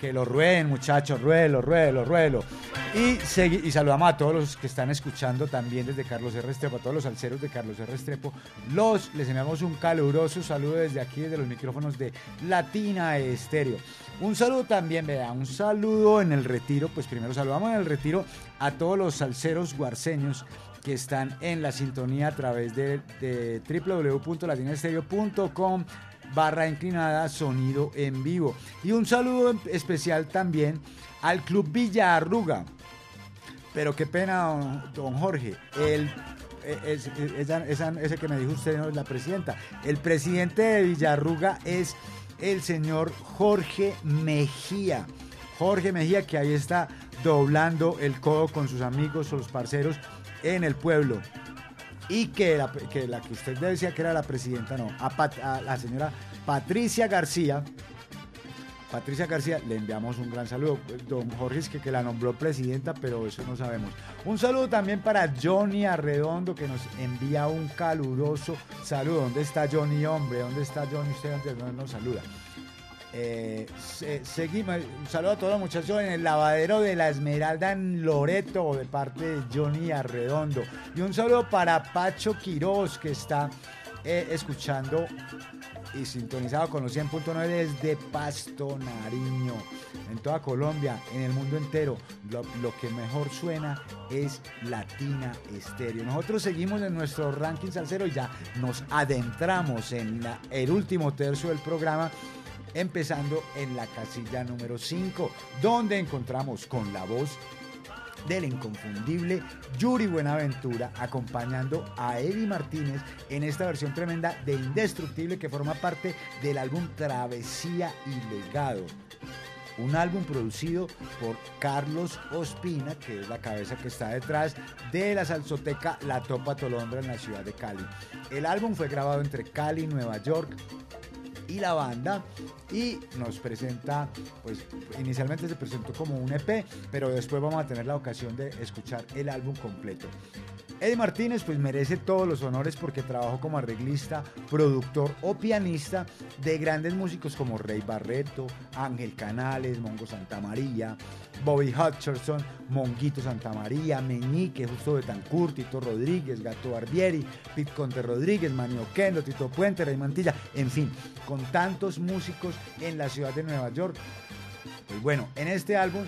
Que lo rueden, muchachos, ruelo, ruelo, ruelo. Y, y saludamos a todos los que están escuchando también desde Carlos R. Restrepo, a todos los alceros de Carlos R. Restrepo. Los, les enviamos un caluroso saludo desde aquí, desde los micrófonos de Latina Estéreo. Un saludo también, vea, un saludo en el retiro. Pues primero saludamos en el retiro a todos los salseros guarceños que están en la sintonía a través de, de barra inclinada sonido en vivo. Y un saludo especial también al Club Villarruga. Pero qué pena, don, Jorge. El, eh, es- esa- ese que me dijo usted no es la presidenta. El presidente de Villarruga es el señor Jorge Mejía. Jorge Mejía que ahí está doblando el codo con sus amigos los parceros en el pueblo. Y que la que, la que usted decía que era la presidenta, no, a, la señora Patricia García. Patricia García, le enviamos un gran saludo. Don Jorge que, que la nombró presidenta, pero eso no sabemos. Un saludo también para Johnny Arredondo, que nos envía un caluroso saludo. ¿Dónde está Johnny, hombre? ¿Dónde está Johnny? Usted antes no nos saluda. Eh, se- seguimos. Un saludo a todos los muchachos en el lavadero de la Esmeralda en Loreto de parte de Johnny Arredondo. Y un saludo para Pacho Quiroz que está eh, escuchando y sintonizado con los 100.9 desde Pasto Nariño. En toda Colombia, en el mundo entero, lo, lo que mejor suena es Latina Estéreo. Nosotros seguimos en nuestro ranking salsero y ya nos adentramos en el último tercio del programa empezando en la casilla número 5, donde encontramos con la voz del inconfundible Yuri Buenaventura acompañando a Eddie Martínez en esta versión tremenda de Indestructible que forma parte del álbum Travesía y Legado. Un álbum producido por Carlos Ospina, que es la cabeza que está detrás de la salsoteca La Topa Tolondra en la ciudad de Cali. El álbum fue grabado entre Cali y Nueva York y la banda y nos presenta, pues inicialmente se presentó como un EP, pero después vamos a tener la ocasión de escuchar el álbum completo. Eddie Martínez pues merece todos los honores porque trabajó como arreglista, productor o pianista de grandes músicos como Rey Barreto, Ángel Canales, Mongo Santamaría, Bobby Hutcherson, Monguito Santamaría, Meñique, Justo Betancourt, Tito Rodríguez, Gato Barbieri, Pete Conte Rodríguez, Manio Kendo, Tito Puente, Rey Mantilla, en fin, con tantos músicos en la ciudad de Nueva York. Pues bueno, en este álbum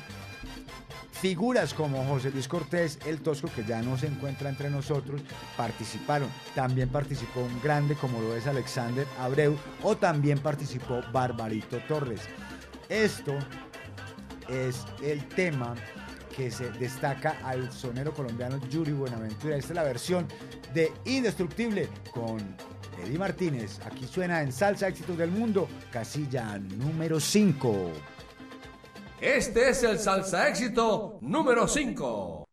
Figuras como José Luis Cortés, el Tosco, que ya no se encuentra entre nosotros, participaron. También participó un grande como lo es Alexander Abreu o también participó Barbarito Torres. Esto es el tema que se destaca al sonero colombiano Yuri Buenaventura. Esta es la versión de Indestructible con Eddie Martínez. Aquí suena en Salsa Éxitos del Mundo, casilla número 5. Este es el salsa éxito número 5.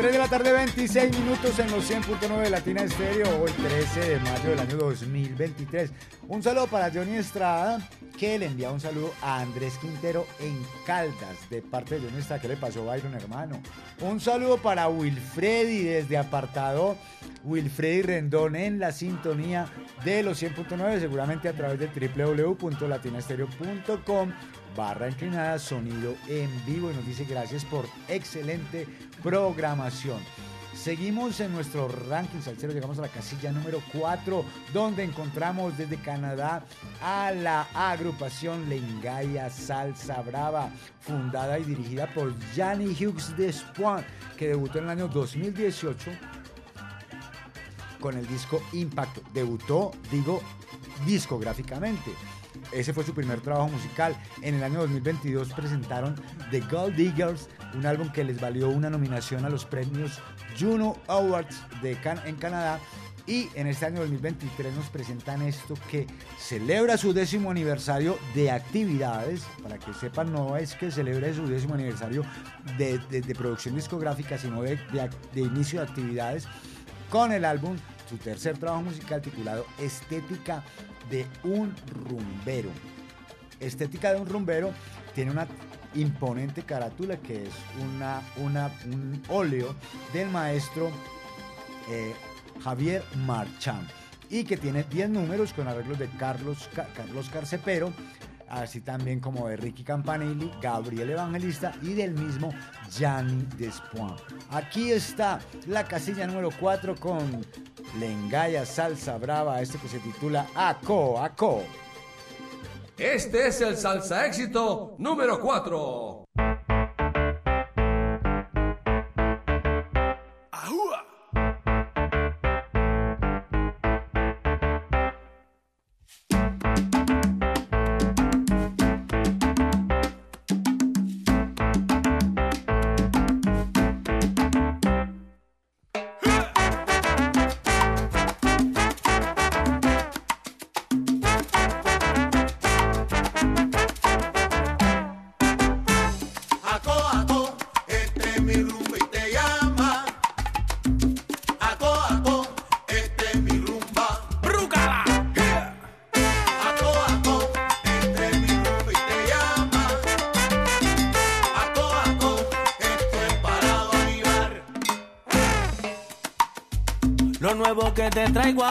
3 de la tarde, 26 minutos en los 100.9 de Latina Estéreo, hoy 13 de mayo del año 2023. Un saludo para Johnny Estrada, que le envía un saludo a Andrés Quintero en Caldas, de parte de Johnny Estrada. ¿Qué le pasó, Byron, hermano? Un saludo para Wilfredi desde apartado Wilfredi Rendón en la sintonía de los 100.9, seguramente a través de www.latinastereo.com barra inclinada, sonido en vivo y nos dice gracias por excelente programación. Seguimos en nuestro ranking salsero, llegamos a la casilla número 4, donde encontramos desde Canadá a la agrupación Lengaya Salsa Brava, fundada y dirigida por Johnny Hughes Despoint, que debutó en el año 2018 con el disco Impacto. Debutó, digo, discográficamente. Ese fue su primer trabajo musical. En el año 2022 presentaron The Gold Diggers, un álbum que les valió una nominación a los premios Juno Awards de Can en Canadá. Y en este año 2023 nos presentan esto que celebra su décimo aniversario de actividades. Para que sepan, no es que celebre su décimo aniversario de, producción discográfica, sino de inicio de actividades con el álbum, su tercer trabajo musical titulado Estética de un rumbero. Estética de un rumbero tiene una imponente carátula que es una, una- un óleo del maestro eh, Javier Marchán y que tiene 10 números con arreglos de Carlos, Ca- Carlos Carcepero, así también como de Ricky Campanelli, Gabriel Evangelista y del mismo Gianni Despoint. Aquí está la casilla número 4 con Lengaya Salsa Brava, este que se titula Aco, Aco. Este es el salsa éxito número 4. Traigo ahora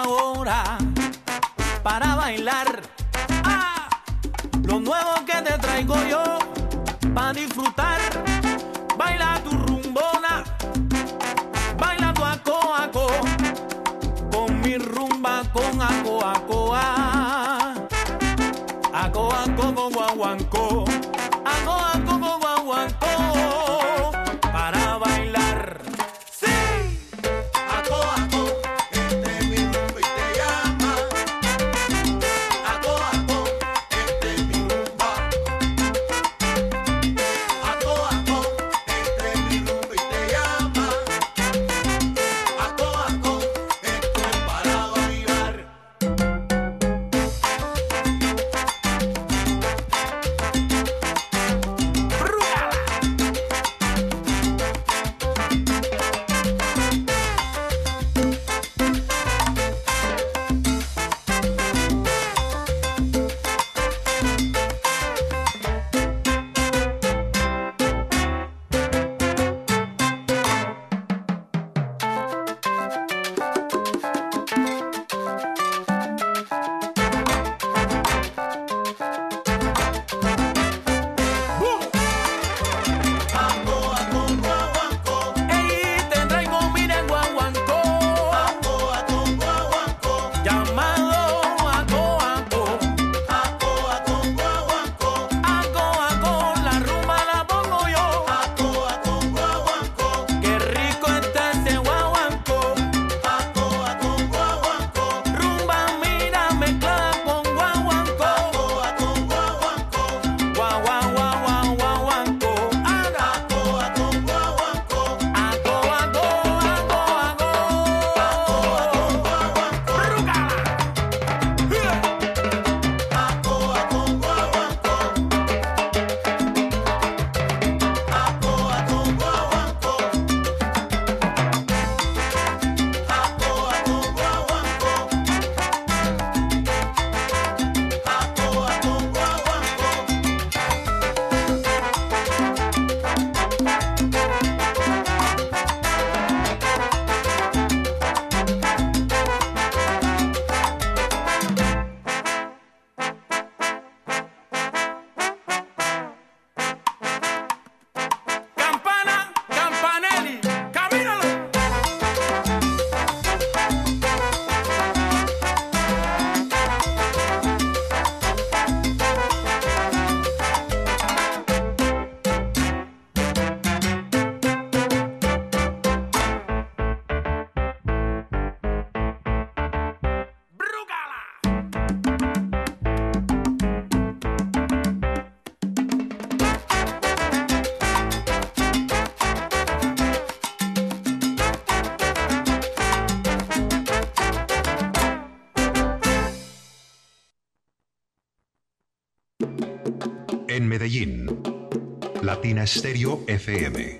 Latina Stereo FM.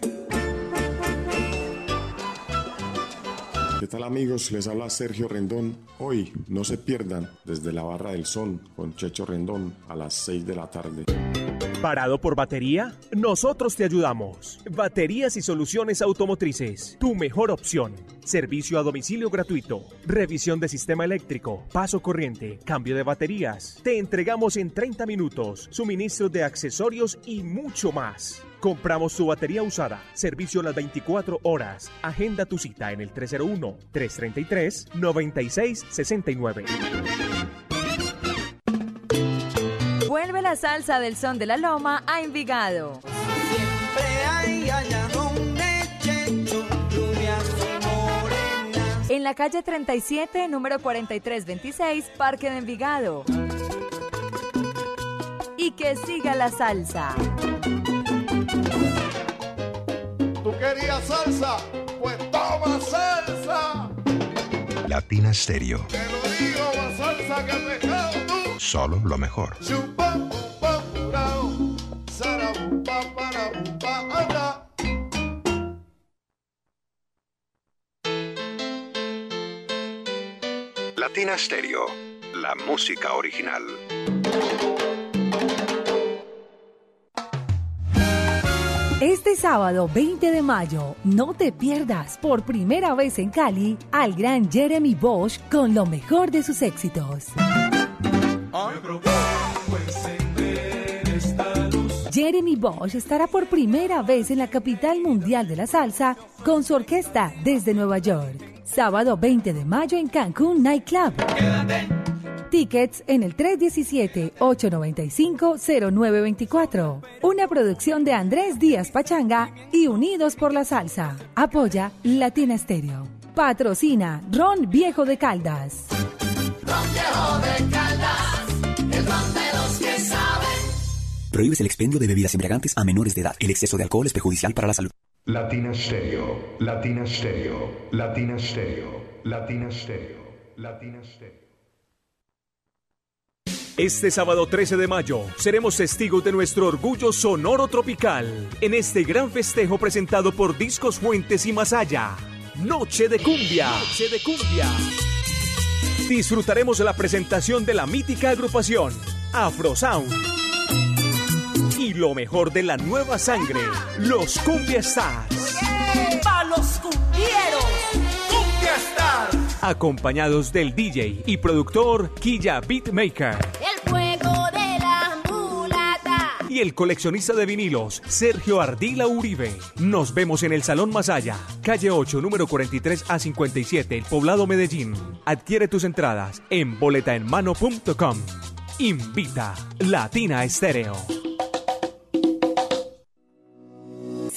¿Qué tal amigos? Les habla Sergio Rendón. Hoy no se pierdan desde la Barra del Sol con Checho Rendón a las 6 de la tarde. ¿Parado por batería? Nosotros te ayudamos. Baterías y soluciones automotrices. Tu mejor opción. Servicio a domicilio gratuito. Revisión de sistema eléctrico. Paso corriente. Cambio de baterías. Te entregamos en 30 minutos. Suministro de accesorios y mucho más. Compramos tu batería usada. Servicio las 24 horas. Agenda tu cita en el 301-333-9669. Vuelve la salsa del son de la loma a Envigado. En la calle 37, número 4326, Parque de Envigado. Y que siga la salsa. ¿Tú querías salsa? Pues toma salsa. Latina Stereo. Te lo digo, más salsa que pescado tú. Solo lo mejor. Chupa, Latina la música original. Este sábado 20 de mayo, no te pierdas por primera vez en Cali al gran Jeremy Bosch con lo mejor de sus éxitos. Jeremy Bosch estará por primera vez en la capital mundial de la salsa con su orquesta desde Nueva York. Sábado 20 de mayo en Cancún Nightclub. Tickets en el 317-895-0924. Una producción de Andrés Díaz Pachanga y Unidos por la Salsa. Apoya Latina Stereo. Patrocina Ron Viejo de Caldas. Ron Viejo de Caldas, el ron de los que saben. Prohíbes el expendio de bebidas embriagantes a menores de edad. El exceso de alcohol es perjudicial para la salud. Latina Stereo, Latina Stereo, Latina Stereo, Latina Stereo, Latina Stereo. Este sábado 13 de mayo seremos testigos de nuestro orgullo sonoro tropical en este gran festejo presentado por Discos Fuentes y Allá. Noche de cumbia. Noche de cumbia. Disfrutaremos la presentación de la mítica agrupación Afro Sound. Y lo mejor de la nueva sangre, los Cumbia Stars. ¡Pa los cumbieros! ¡Cumbia Star! Acompañados del DJ y productor Quilla Beatmaker. El fuego de la mulata. y el coleccionista de vinilos Sergio Ardila Uribe. Nos vemos en el Salón Masaya, calle 8, número 43 a 57, el Poblado Medellín. Adquiere tus entradas en boletaenmano.com. Invita Latina Estéreo.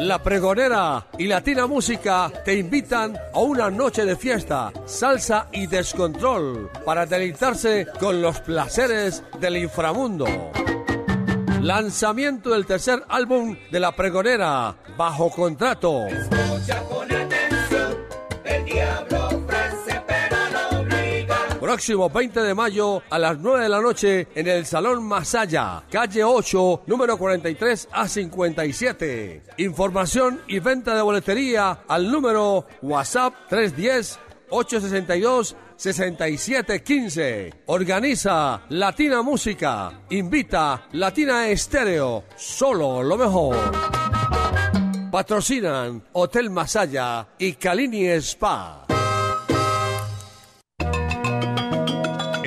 La Pregonera y Latina Música te invitan a una noche de fiesta, salsa y descontrol para deleitarse con los placeres del inframundo. Lanzamiento del tercer álbum de La Pregonera, bajo contrato. Escucha con Próximo 20 de mayo a las 9 de la noche en el Salón Masaya, calle 8, número 43 a 57. Información y venta de boletería al número WhatsApp 310 862 6715. Organiza Latina Música. Invita Latina Estéreo. Solo lo mejor. Patrocinan Hotel Masaya y Calini Spa.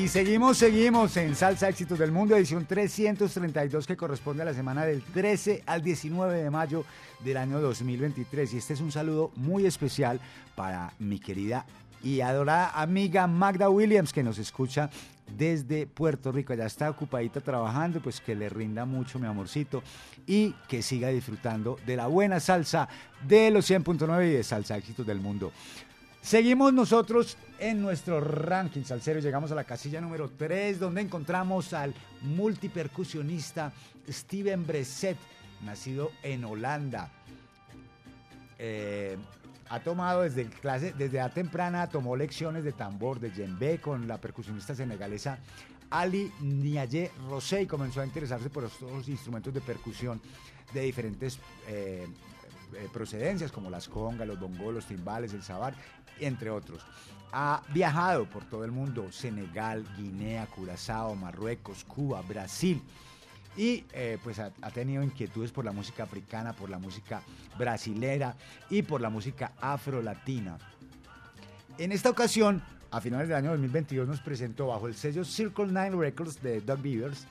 Y seguimos, seguimos en Salsa Éxitos del Mundo, edición 332 que corresponde a la semana del 13 al 19 de mayo del año 2023. Y este es un saludo muy especial para mi querida y adorada amiga Magda Williams que nos escucha desde Puerto Rico. Ya está ocupadita trabajando, pues que le rinda mucho mi amorcito y que siga disfrutando de la buena salsa de los 100.9 y de Salsa Éxitos del Mundo. Seguimos nosotros en nuestro ranking salsero. Llegamos a la casilla número 3, donde encontramos al multipercusionista Steven Breset, nacido en Holanda. Eh, ha tomado desde clase, desde edad temprana, tomó lecciones de tambor, de djembe con la percusionista senegalesa Ali Niaye Rosé y comenzó a interesarse por estos instrumentos de percusión de diferentes eh, eh, procedencias como las congas, los bongos, los timbales, el sabar, entre otros. Ha viajado por todo el mundo, Senegal, Guinea, Curazao, Marruecos, Cuba, Brasil. Y eh, pues ha, tenido inquietudes por la música africana, por la música brasilera y por la música afrolatina. En esta ocasión, a finales del año 2022, nos presentó bajo el sello Circle Nine Records de Doug Beavers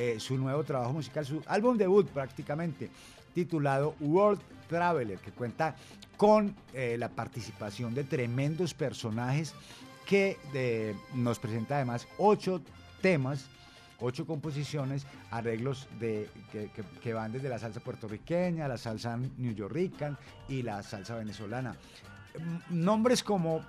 eh, su nuevo trabajo musical, su álbum debut prácticamente, titulado World Traveler, que cuenta con eh, la participación de tremendos personajes que nos presenta además ocho temas, ocho composiciones, arreglos de, que, van desde la salsa puertorriqueña, la salsa new yorkican y la salsa venezolana. Mm, Nombres como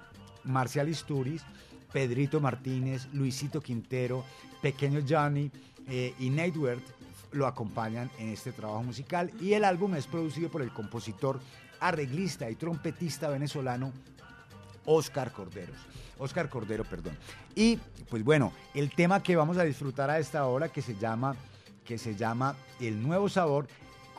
Marcial Isturiz, Pedrito Martínez, Luisito Quintero, Pequeño Johnny eh, y Worth lo acompañan en este trabajo musical y el álbum es producido por el compositor, arreglista y trompetista venezolano Oscar Corderos. Oscar Cordero, perdón. Y pues bueno, el tema que vamos a disfrutar a esta hora que se llama que se llama El Nuevo Sabor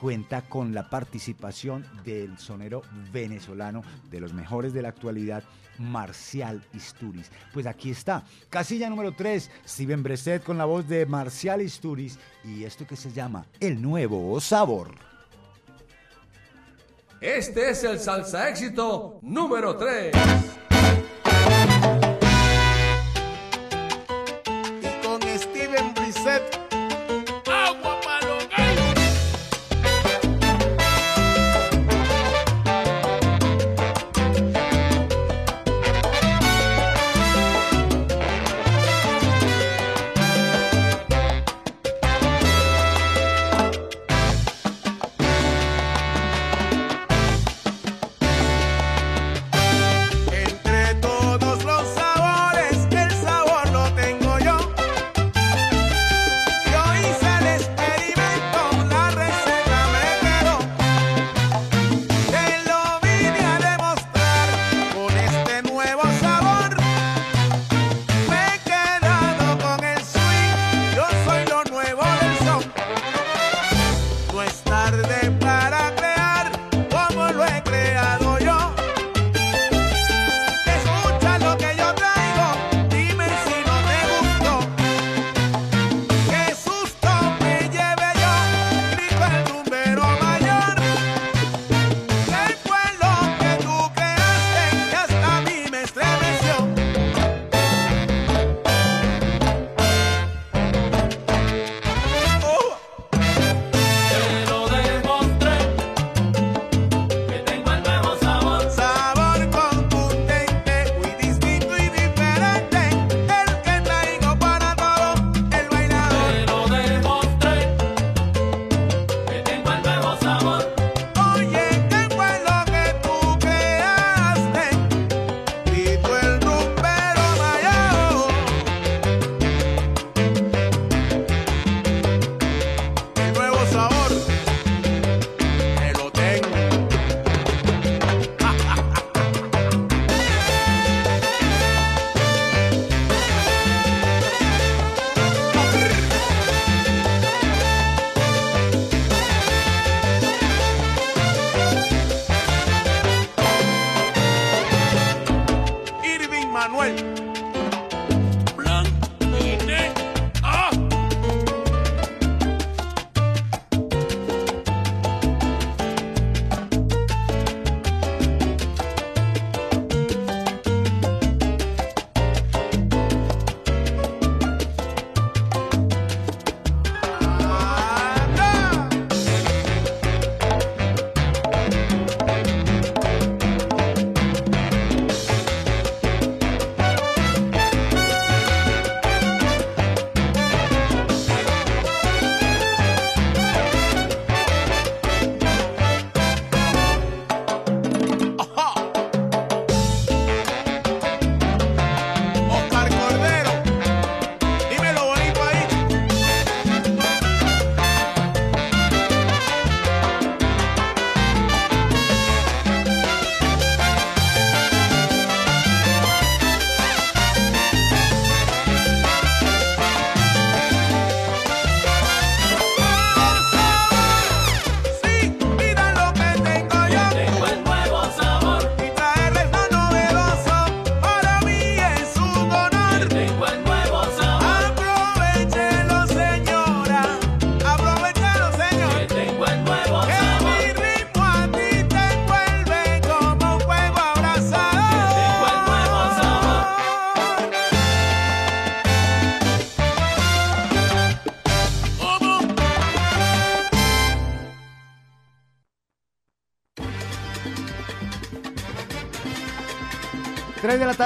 cuenta con la participación del sonero venezolano de los mejores de la actualidad, Marcial Isturiz. Pues aquí está, casilla número 3, Steven Breset con la voz de Marcial Isturiz y esto que se llama El Nuevo Sabor. Este es el salsa éxito número 3.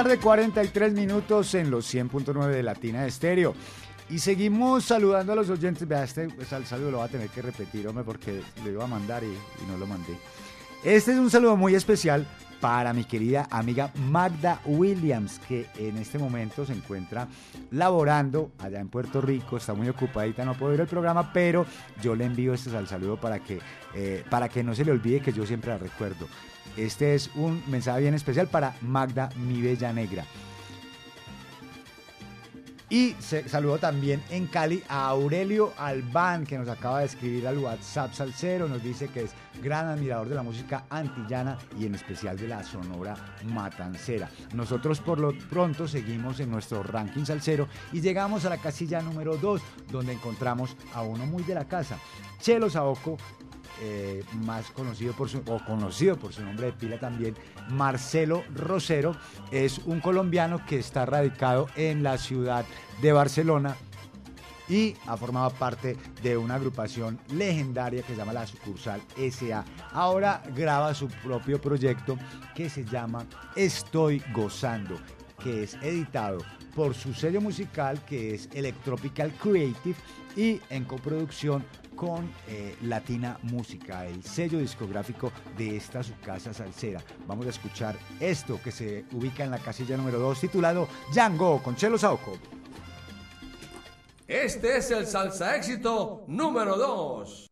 Tarde, 43 minutos en los 100.9 de Latina Estéreo. Y seguimos saludando a los oyentes. Vea, este pues, al saludo lo va a tener que repetir, porque lo iba a mandar y, no lo mandé. Este es un saludo muy especial para mi querida amiga Magda Williams, que en este momento se encuentra laborando allá en Puerto Rico, está muy ocupadita, no puedo ir al programa, pero yo le envío este sal- saludo para que, eh, para que no se le olvide que yo siempre la recuerdo. Este es un mensaje bien especial para Magda, mi bella negra. Y se saludó también en Cali a Aurelio Albán, que nos acaba de escribir al WhatsApp Salcero. Nos dice que es gran admirador de la música antillana y en especial de la sonora matancera. Nosotros por lo pronto seguimos en nuestro ranking salsero y llegamos a la casilla número 2, donde encontramos a uno muy de la casa, Chelo Saoco, eh, más conocido por su, o conocido por su nombre de pila también, Marcelo Rosero, es un colombiano que está radicado en la ciudad de Barcelona y ha formado parte de una agrupación legendaria que se llama la sucursal SA. Ahora graba su propio proyecto que se llama Estoy Gozando, que es editado por su sello musical que es Electropical Creative y en coproducción con eh, Latina Música, el sello discográfico de esta su casa salsera. Vamos a escuchar esto que se ubica en la casilla número 2 titulado Django con Chelo Sauco. Este es el salsa éxito número 2.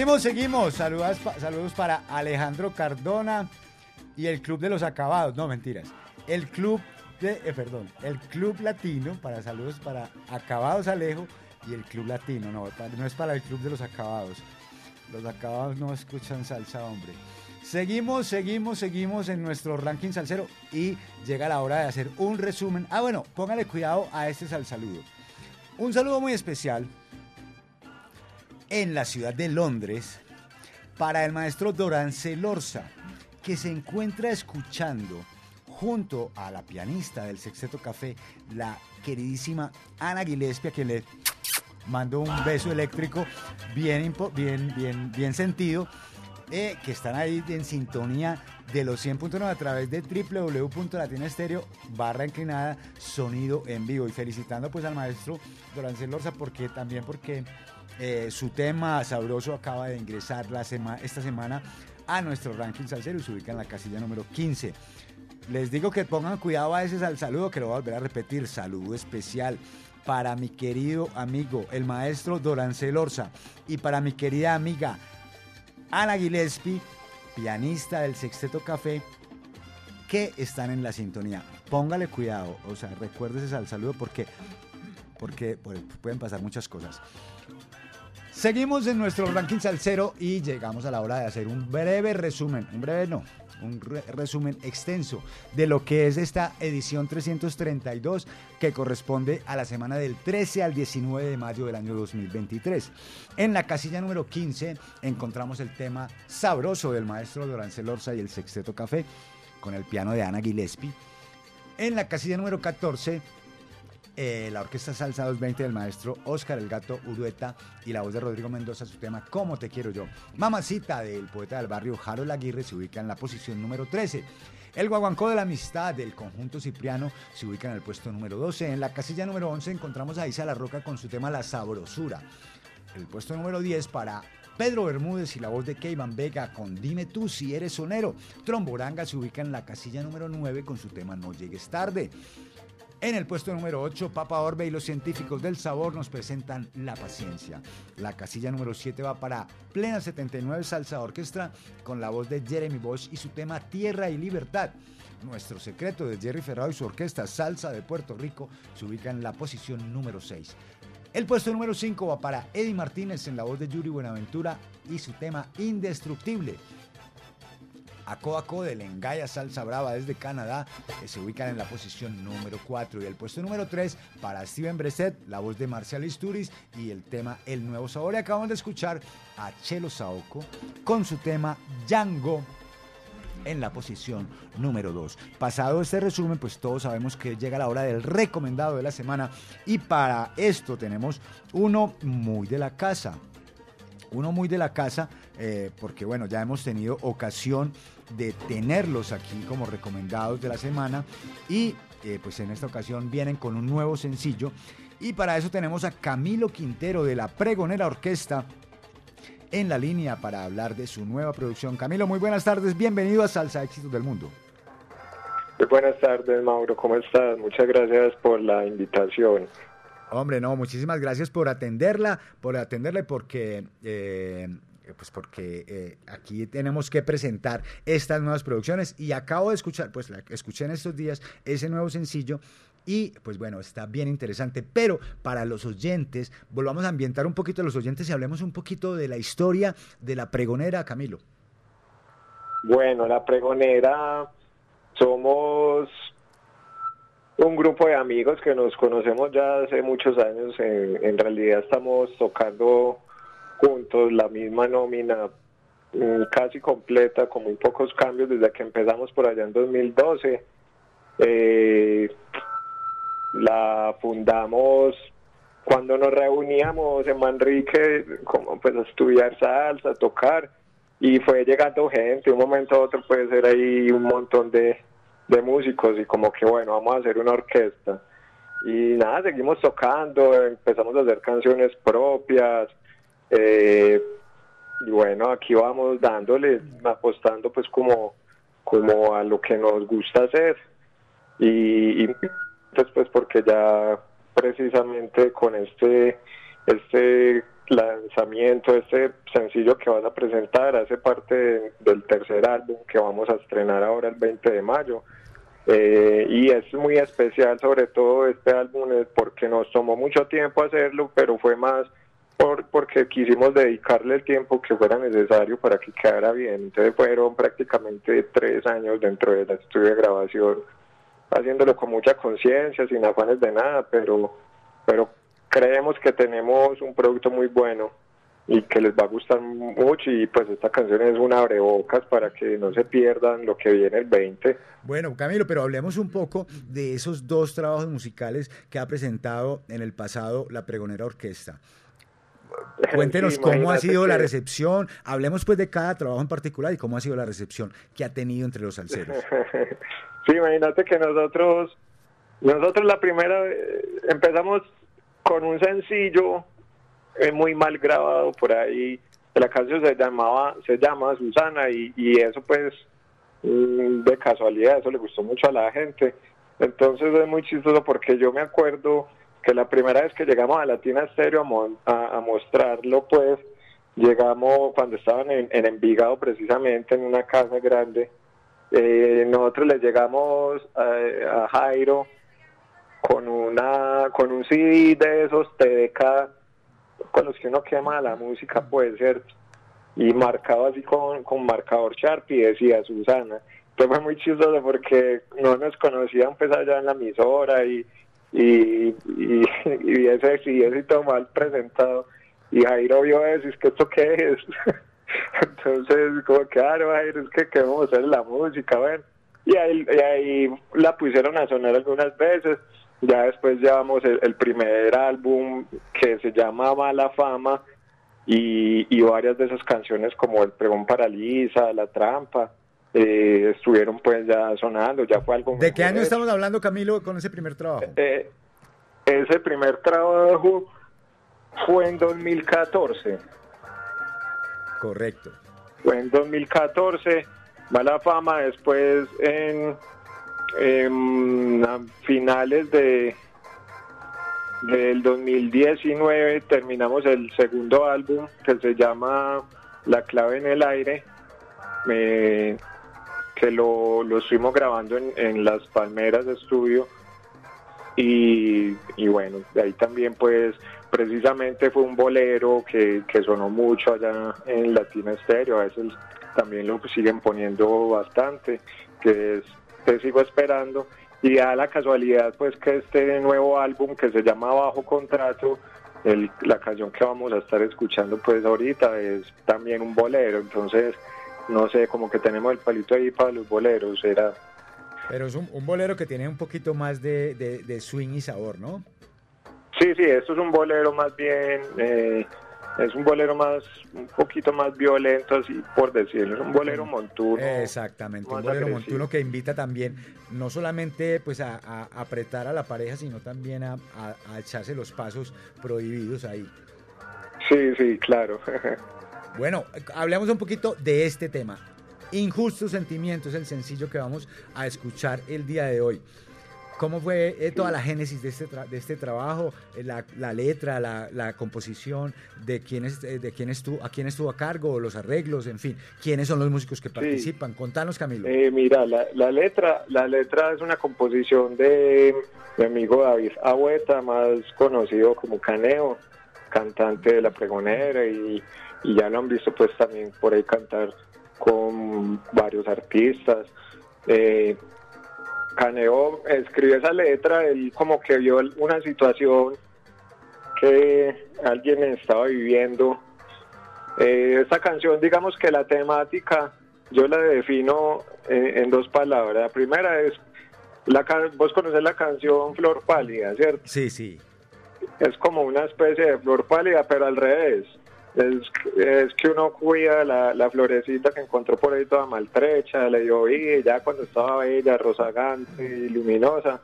Seguimos, seguimos. Saludos, saludos para Alejandro Cardona y el Club de los Acabados. No, mentiras. El Club de, eh, perdón, el Club Latino, para saludos para Acabados Alejo y el Club Latino. No, no es para el Club de los Acabados. Los acabados no escuchan salsa, hombre. Seguimos, seguimos, seguimos en nuestro ranking salsero y llega la hora de hacer un resumen. Ah, bueno, póngale cuidado a este sal saludo. Un saludo muy especial en la ciudad de Londres para el maestro Dorán Celorza, que se encuentra escuchando junto a la pianista del Sexteto Café, la queridísima Ana Gillespie, a quien le mando un beso eléctrico bien, bien, bien, bien sentido, eh, que están ahí en sintonía de los 100.9 a través de www.latinaestereo barra inclinada sonido en vivo. Y felicitando pues al maestro Dorancel Lorza porque también porque eh, su tema sabroso acaba de ingresar la sema- esta semana a nuestro ranking salsero y se ubica en la casilla número 15. Les digo que pongan cuidado a ese al saludo que lo voy a volver a repetir. Saludo especial para mi querido amigo, el maestro Dorancel Orza, y para mi querida amiga Ana Gillespie, pianista del Sexteto Café, que están en la sintonía. Póngale cuidado, o sea, recuérdese al saludo porque, porque pues, pueden pasar muchas cosas. Seguimos en nuestro ranking salsero y llegamos a la hora de hacer un breve resumen, un breve no, un re- resumen extenso de lo que es esta edición 332 que corresponde a la semana del 13 al 19 de mayo del año 2023. En la casilla número 15 encontramos el tema sabroso del maestro Dorancel Orza y el Sexteto Café con el piano de Ana Gillespie. En la casilla número 14 eh, la Orquesta Salsa 220 del maestro Oscar El Gato Urueta y la voz de Rodrigo Mendoza, su tema Cómo te quiero yo. Mamacita del poeta del barrio Harold Aguirre se ubica en la posición número 13. El Guaguancó de la Amistad del conjunto Cipriano se ubica en el puesto número 12. En la casilla número 11 encontramos a Isa La Roca con su tema La Sabrosura. El puesto número 10 para Pedro Bermúdez y la voz de Keivan Vega con Dime tú si eres sonero. Tromboranga se ubica en la casilla número 9 con su tema No llegues tarde. En el puesto número 8, Papa Orbe y los científicos del sabor nos presentan La Paciencia. La casilla número 7 va para Plena 79 Salsa Orquestra con la voz de Jeremy Bosch y su tema Tierra y Libertad. Nuestro secreto de Jerry Ferrado y su orquesta Salsa de Puerto Rico se ubica en la posición número 6. El puesto número 5 va para Eddie Martínez en la voz de Yuri Buenaventura y su tema Indestructible. Aco Aco de Lengaya Salsa Brava desde Canadá que se ubican en la posición número 4 y el puesto número 3 para Steven Breset, la voz de Marcial Isturiz y el tema El Nuevo Sabor. Y acabamos de escuchar a Chelo Saoko con su tema Django en la posición número 2. Pasado este resumen, pues todos sabemos que llega la hora del recomendado de la semana y para esto tenemos uno muy de la casa uno muy de la casa, eh, porque bueno, ya hemos tenido ocasión de tenerlos aquí como recomendados de la semana y eh, pues en esta ocasión vienen con un nuevo sencillo y para eso tenemos a Camilo Quintero de la Pregonera Orquesta en la línea para hablar de su nueva producción. Camilo, muy buenas tardes, bienvenido a Salsa Éxitos del Mundo. Muy buenas tardes, Mauro. ¿Cómo estás? Muchas gracias por la invitación. Hombre, no, muchísimas gracias por atenderla, por atenderle porque, eh, pues porque eh, aquí tenemos que presentar estas nuevas producciones y acabo de escuchar, pues la escuché en estos días ese nuevo sencillo y pues bueno, está bien interesante, pero para los oyentes, volvamos a ambientar un poquito a los oyentes y hablemos un poquito de la historia de la pregonera, Camilo. Bueno, la pregonera somos un grupo de amigos que nos conocemos ya hace muchos años. En, en realidad estamos tocando juntos la misma nómina mm, casi completa, con muy pocos cambios desde que empezamos por allá en 2012. Eh, la fundamos cuando nos reuníamos en Manrique como pues a estudiar salsa, a tocar y fue llegando gente, un momento a otro puede ser ahí un montón de, de músicos y como que bueno, vamos a hacer una orquesta. Y nada, seguimos tocando, empezamos a hacer canciones propias, eh, y bueno, aquí vamos dándole, apostando pues como, como a lo que nos gusta hacer. Y, y pues, pues porque ya precisamente con este, este lanzamiento, este sencillo que vas a presentar, hace parte de- del tercer álbum que vamos a estrenar ahora el 20 de mayo. Eh, y es muy especial sobre todo este álbum es porque nos tomó mucho tiempo hacerlo, pero fue más por, porque quisimos dedicarle el tiempo que fuera necesario para que quedara bien. Entonces fueron prácticamente tres años dentro del estudio de grabación, haciéndolo con mucha conciencia, sin afanes de nada, pero, pero creemos que tenemos un producto muy bueno y que les va a gustar mucho y pues esta canción es un abrebocas para que no se pierdan lo que viene el 20. Bueno, Camilo, pero hablemos un poco de esos dos trabajos musicales que ha presentado en el pasado la Pregonera Orquesta. Cuéntenos Sí, cómo ha sido la recepción. Hablemos pues de cada trabajo en particular y cómo ha sido la recepción que ha tenido entre los salseros. Sí, imagínate que nosotros, nosotros la primera, eh, empezamos con un sencillo eh, muy mal grabado por ahí. La canción se llamaba, se llama Susana y, y eso pues mm, de casualidad, eso le gustó mucho a la gente. Entonces es muy chistoso porque yo me acuerdo que la primera vez que llegamos a Latina Stereo a, a- a mostrarlo, pues llegamos cuando estaban en, en Envigado precisamente en una casa grande. Eh, nosotros le llegamos a, a Jairo con una con un CD de esos TDK con los que uno quema la música puede ser y marcado así con, con marcador Sharpie decía Susana entonces fue muy chistoso porque no nos conocían pues allá en la emisora y y, y, y ese sí ese todo mal presentado. Y Jairo vio eso y que esto qué es entonces como claro Jairo es que queremos hacer la música bueno. Y ahí, y ahí la pusieron a sonar algunas veces. Ya después llevamos el, primer álbum que se llama Mala Fama y, y varias de esas canciones como El Pregón Paraliza, La Trampa, eh, estuvieron pues ya sonando, ya fue algo... ¿De qué año estamos hablando, Camilo, con ese primer trabajo? eh, ese primer trabajo fue en 2014. Correcto. Fue en 2014. Mala fama después en, en a finales de del 2019 terminamos el segundo álbum que se llama La clave en el aire eh, que lo, lo estuvimos grabando en, en las Palmeras de estudio y, y bueno, de ahí también pues precisamente fue un bolero que, que sonó mucho allá en Latina Estéreo, a veces también lo siguen poniendo bastante, que es Te sigo esperando y da la casualidad pues que este nuevo álbum que se llama Bajo Contrato, el- la canción que vamos a estar escuchando pues ahorita es también un bolero, entonces no sé, como que tenemos el palito ahí para los boleros, era Pero es un, un bolero que tiene un poquito más de, de- de swing y sabor, ¿no? Sí, sí, esto es un bolero más bien, eh, es un bolero más, un poquito más violento, así por decirlo, es un bolero montuno. Exactamente, un bolero agresivo. montuno que invita también no solamente pues a, a apretar a la pareja, sino también a, a- a echarse los pasos prohibidos ahí. Sí, sí, claro. Bueno, hablemos un poquito de este tema. Injustos sentimientos, el sencillo que vamos a escuchar el día de hoy. ¿Cómo fue eh, toda la génesis de este, tra- de este trabajo? Eh, La, la letra, la, la composición, de quién, es, eh, de quién estuvo, a quién estuvo a cargo, los arreglos, en fin. ¿Quiénes son los músicos que participan? Contanos, Camilo. Eh, mira, la, la letra, la letra es una composición de mi amigo David Agüeta, más conocido como Caneo, cantante de La Pregonera y, y ya lo han visto pues también por ahí cantar con varios artistas. Eh, Caneo escribió esa letra, él como que vio una situación que alguien estaba viviendo. Eh, esta canción, digamos que la temática, yo la defino en dos palabras. La primera es, la, vos conocés la canción Flor Pálida, ¿cierto? Sí, sí. Es como una especie de flor pálida, pero al revés. Es, es que uno cuida la, la florecita que encontró por ahí toda maltrecha, le dio y ya cuando estaba bella, rozagante y luminosa,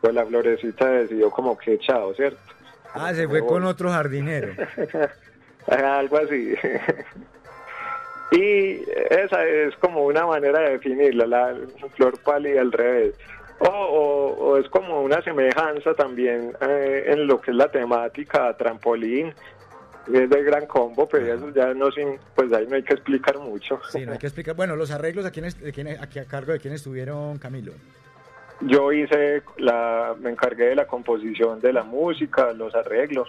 pues la florecita decidió como que chao, ¿cierto? Ah, se fue con otro jardinero. Algo así. y esa es como una manera de definirla, la flor pálida al revés. O, o- o es como una semejanza también eh, en lo que es la temática trampolín. Es de gran combo, pero eso ya no sin, pues ahí no hay que explicar mucho. Sí, no hay que explicar. Bueno, los arreglos, ¿a, quién, de quién, aquí a cargo de quién estuvieron, Camilo? Yo hice la, me encargué de la composición de la música, los arreglos.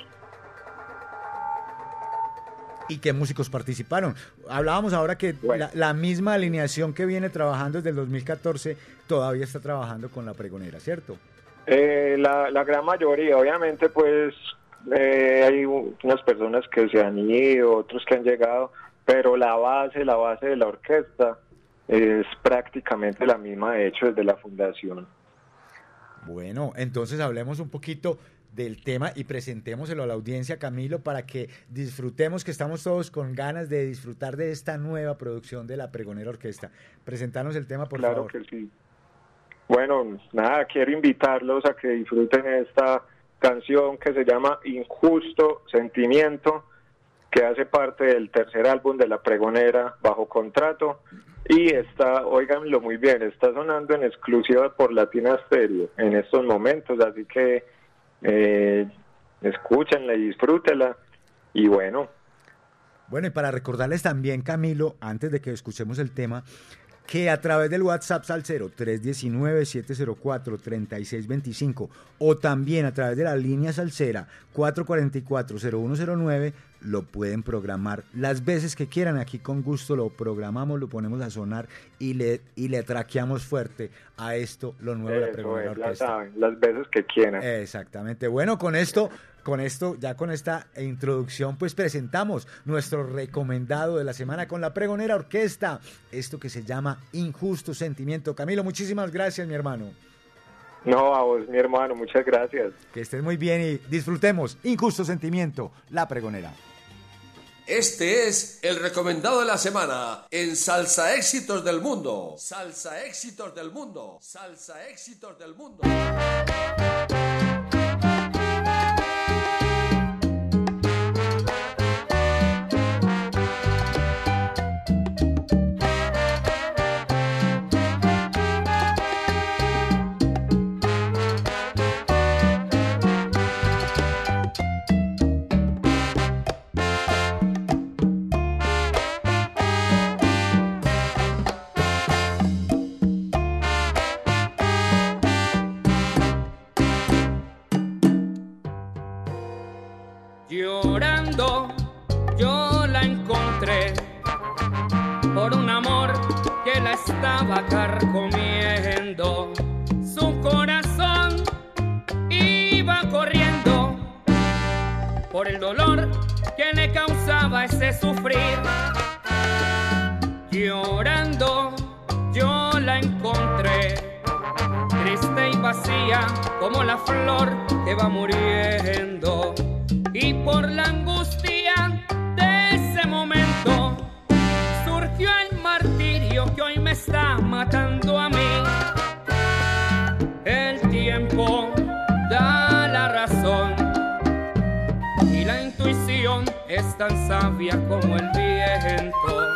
¿Y qué músicos participaron? Hablábamos ahora que la, la misma alineación que viene trabajando desde el 2014 todavía está trabajando con la pregonera, ¿cierto? Eh, la, la gran mayoría, obviamente, pues eh, hay unas personas que se han ido, otros que han llegado, pero la base, la base de la orquesta es prácticamente la misma, de hecho, desde la fundación. Bueno, entonces hablemos un poquito del tema y presentémoselo a la audiencia, Camilo, para que disfrutemos, que estamos todos con ganas de disfrutar de esta nueva producción de la Pregonera Orquesta. Presentarnos el tema, por claro favor. que sí. Bueno, nada, quiero invitarlos a que disfruten esta canción que se llama Injusto Sentimiento, que hace parte del tercer álbum de La Pregonera bajo contrato. Y está, oiganlo muy bien, está sonando en exclusiva por Latina Stereo en estos momentos, así que eh, escúchenla y disfrútenla. Y bueno, Bueno, y para recordarles también, Camilo, antes de que escuchemos el tema, que a través del WhatsApp Salcero 319-704-3625 o también a través de la línea Salcera 444-0109 lo pueden programar las veces que quieran. Aquí con gusto lo programamos, lo ponemos a sonar y le, y le traqueamos fuerte a esto, lo nuevo de la eso Pregonera es, Orquesta. saben, las veces que quieran. Exactamente. Bueno, con esto, con esto, ya con esta introducción, pues presentamos nuestro recomendado de la semana con la Pregonera Orquesta. Esto que se llama Injusto Sentimiento. Camilo, muchísimas gracias, mi hermano. No, a vos, mi hermano, muchas gracias. Que estés muy bien y disfrutemos Injusto Sentimiento, la Pregonera. Este es el recomendado de la semana en Salsa Éxitos del Mundo. Salsa Éxitos del Mundo. Salsa Éxitos del Mundo. Dolor que le causaba ese sufrir. Llorando yo la encontré triste y vacía como la flor que va muriendo. Y por la angustia de ese momento surgió el martirio que hoy me está matando a mí. Tan sabia como el viento.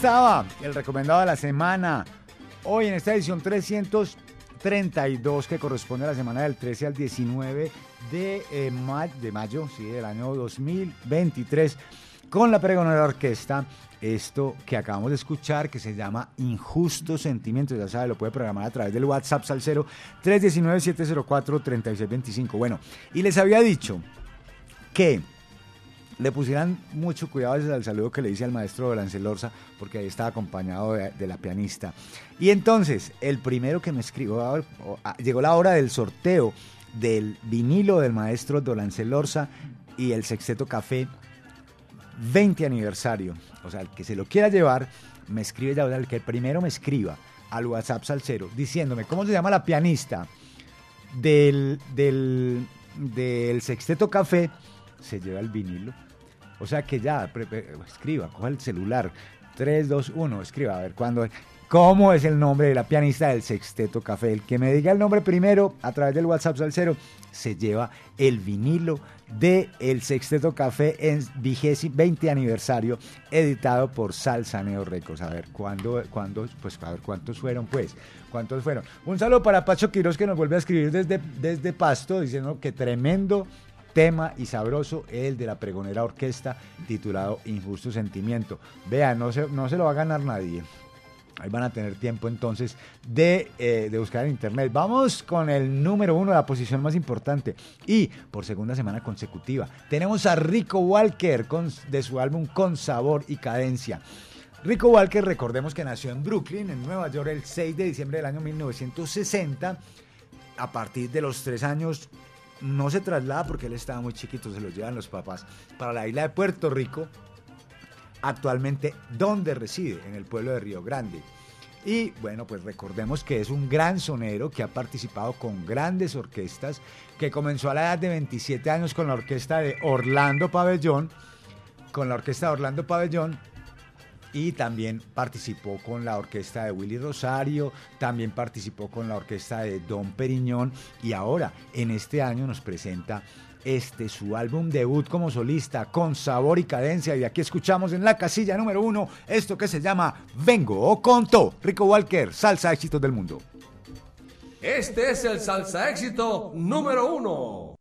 Estaba el recomendado de la semana. Hoy en esta edición 332 que corresponde a la semana del 13 al 19 de, eh, ma- de mayo sí, del año 2023 con la pregonera orquesta. Esto que acabamos de escuchar que se llama Injusto Sentimiento, ya sabe, lo puede programar a través del WhatsApp Salcero 319-704-3625. Bueno, y les había dicho que le pusieran mucho cuidado al saludo que le hice al maestro Lancel Orza, porque ahí estaba acompañado de, la pianista. Y entonces, el primero que me escribió, llegó la hora del sorteo del vinilo del maestro Dolancel Orza y el Sexteto Café 20 aniversario. O sea, el que se lo quiera llevar, me escribe ya, o sea, el que primero me escriba al WhatsApp Salcero diciéndome cómo se llama la pianista del, del, del Sexteto Café, se lleva el vinilo. O sea que ya, escriba, coja el celular. 3, 2, 1, escriba, a ver cuándo. ¿Cómo es el nombre de la pianista del Sexteto Café? El que me diga el nombre primero a través del WhatsApp Salcero se lleva el vinilo de El Sexteto Café en vigésimo 20 aniversario, editado por Salsaneo Records. A ver, ¿cuándo, cuándo, pues a ver cuántos fueron, pues, cuántos fueron. Un saludo para Pacho Quiroz que nos vuelve a escribir desde, desde Pasto, diciendo que tremendo tema y sabroso el de la pregonera orquesta titulado Injusto Sentimiento. Vean, no se, no se lo va a ganar nadie. Ahí van a tener tiempo entonces de, eh, de buscar en internet. Vamos con el número uno, la posición más importante. Y por segunda semana consecutiva tenemos a Rico Walker de su álbum Con Sabor y Cadencia. Rico Walker, recordemos que nació en Brooklyn, en Nueva York, el 6 de diciembre del año 1960. A partir de los tres años no se traslada porque él estaba muy chiquito, se lo llevan los papás para la isla de Puerto Rico, actualmente donde reside, en el pueblo de Río Grande. Y bueno, pues recordemos que es un gran sonero que ha participado con grandes orquestas, que comenzó a la edad de 27 años con la orquesta de Orlando Pabellón, con la orquesta de Orlando Pabellón, y también participó con la orquesta de Willy Rosario, también participó con la orquesta de Don Periñón y ahora en este año nos presenta este su álbum debut como solista con sabor y cadencia y aquí escuchamos en la casilla número uno esto que se llama Vengo o Conto, Rico Walker, salsa éxitos del mundo. Este es el salsa éxito número uno.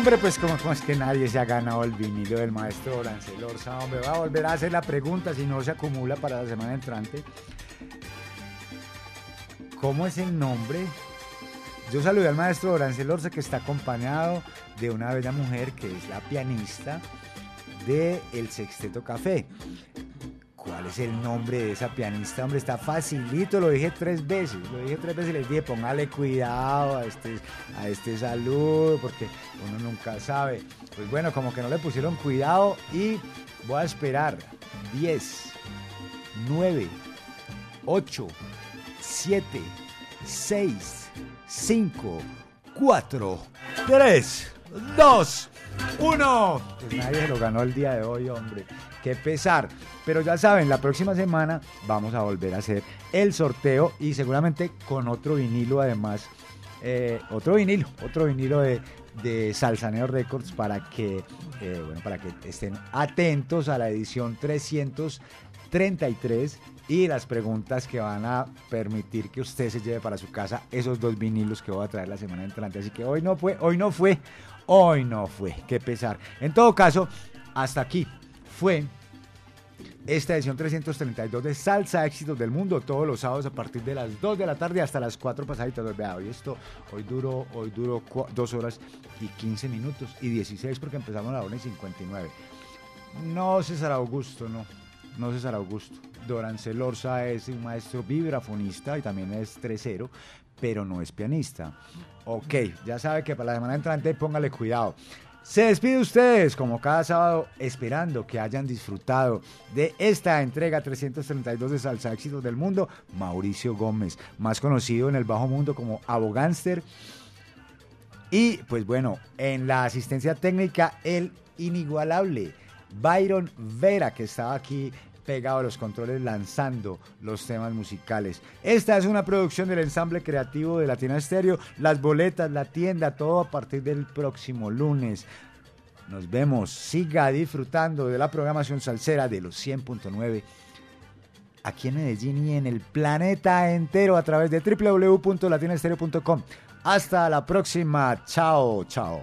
Hombre, pues como, es que nadie se ha ganado el vinilo del maestro Orancel Orza, hombre, va a volver a hacer la pregunta si no se acumula para la semana entrante. ¿Cómo es el nombre? Yo saludé al maestro Orancel Orza que está acompañado de una bella mujer que es la pianista de El Sexteto Café. ¿Cuál es el nombre de esa pianista? Hombre, está facilito, lo dije tres veces. Lo dije tres veces y les dije, póngale cuidado a este, a este saludo, porque uno nunca sabe. Pues bueno, como que no le pusieron cuidado y voy a esperar 10, 9, 8, 7, 6, 5, 4, 3, 2, 1. Pues nadie se lo ganó el día de hoy, hombre. Qué pesar. Pero ya saben, la próxima semana vamos a volver a hacer el sorteo y seguramente con otro vinilo además. eh, otro vinilo, otro vinilo de, de Salsaneo Records para que, eh, bueno, para que estén atentos a la edición 333 y las preguntas que van a permitir que usted se lleve para su casa esos dos vinilos que voy a traer la semana entrante. Así que hoy no fue, hoy no fue, hoy no fue. Qué pesar. En todo caso, hasta aquí fue esta edición 332 de Salsa Éxitos del Mundo, todos los sábados a partir de las 2 de la tarde hasta las 4 pasaditas. Vea, hoy esto, hoy duró, hoy duró 2 horas y 15 minutos y 16 porque empezamos a la 1 y 59. No César Augusto, no, no César Augusto. Dorancel Orza es un maestro vibrafonista y también es tresero, pero no es pianista. Ok, ya sabe que para la semana entrante póngale cuidado. Se despide ustedes como cada sábado esperando que hayan disfrutado de esta entrega 332 de Salsa Éxitos del Mundo, Mauricio Gómez, más conocido en el bajo mundo como Abogánster. Y pues bueno, en la asistencia técnica el inigualable Byron Vera que estaba aquí pegado a los controles lanzando los temas musicales. Esta es una producción del ensamble creativo de Latina Estéreo. Las boletas, la tienda, todo a partir del próximo lunes. Nos vemos. Siga disfrutando de la programación salsera de los 100.9 aquí en Medellín y en el planeta entero a través de www.latinaestereo.com. Hasta la próxima. Chao, chao.